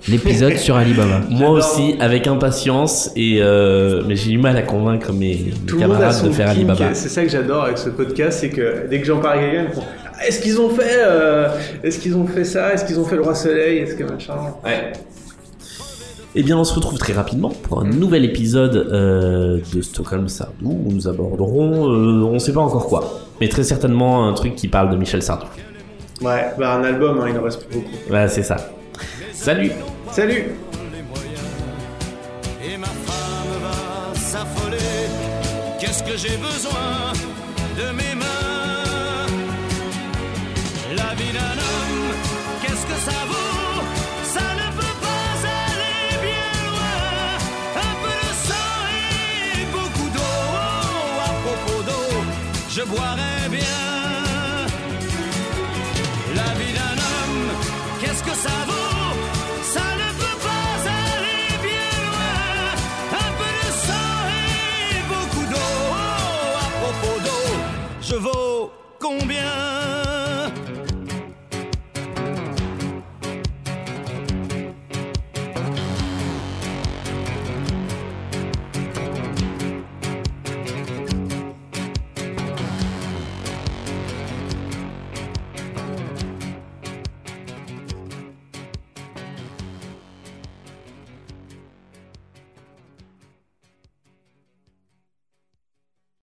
l'épisode sur Alibaba.
Moi aussi, avec impatience, et euh, mais j'ai du mal à convaincre mes,
Tout
camarades de faire
kink,
Alibaba.
C'est ça que j'adore avec ce podcast, c'est que dès que j'en parle à quelqu'un, ils font Ah, Est-ce qu'ils ont fait euh, Est-ce qu'ils ont fait ça? Est-ce qu'ils ont fait le roi soleil? Est-ce que machin
Ouais. Eh bien, on se retrouve très rapidement pour un nouvel épisode euh, de Stockholm Sardou où nous aborderons, euh, on sait pas encore quoi, mais très certainement un truc qui parle de Michel Sardou.
Ouais, bah un album, hein, il en reste plus beaucoup.
Voilà, c'est ça. Salut
Salut
et ma femme va s'affoler. Qu'est-ce que j'ai besoin de mes mains? La vie d'un homme, qu'est-ce que ça vaut? Ça ne peut pas aller bien loin. Un peu de sang et beaucoup d'eau. À propos d'eau, je boirais bien. La vie d'un homme, qu'est-ce que ça vaut?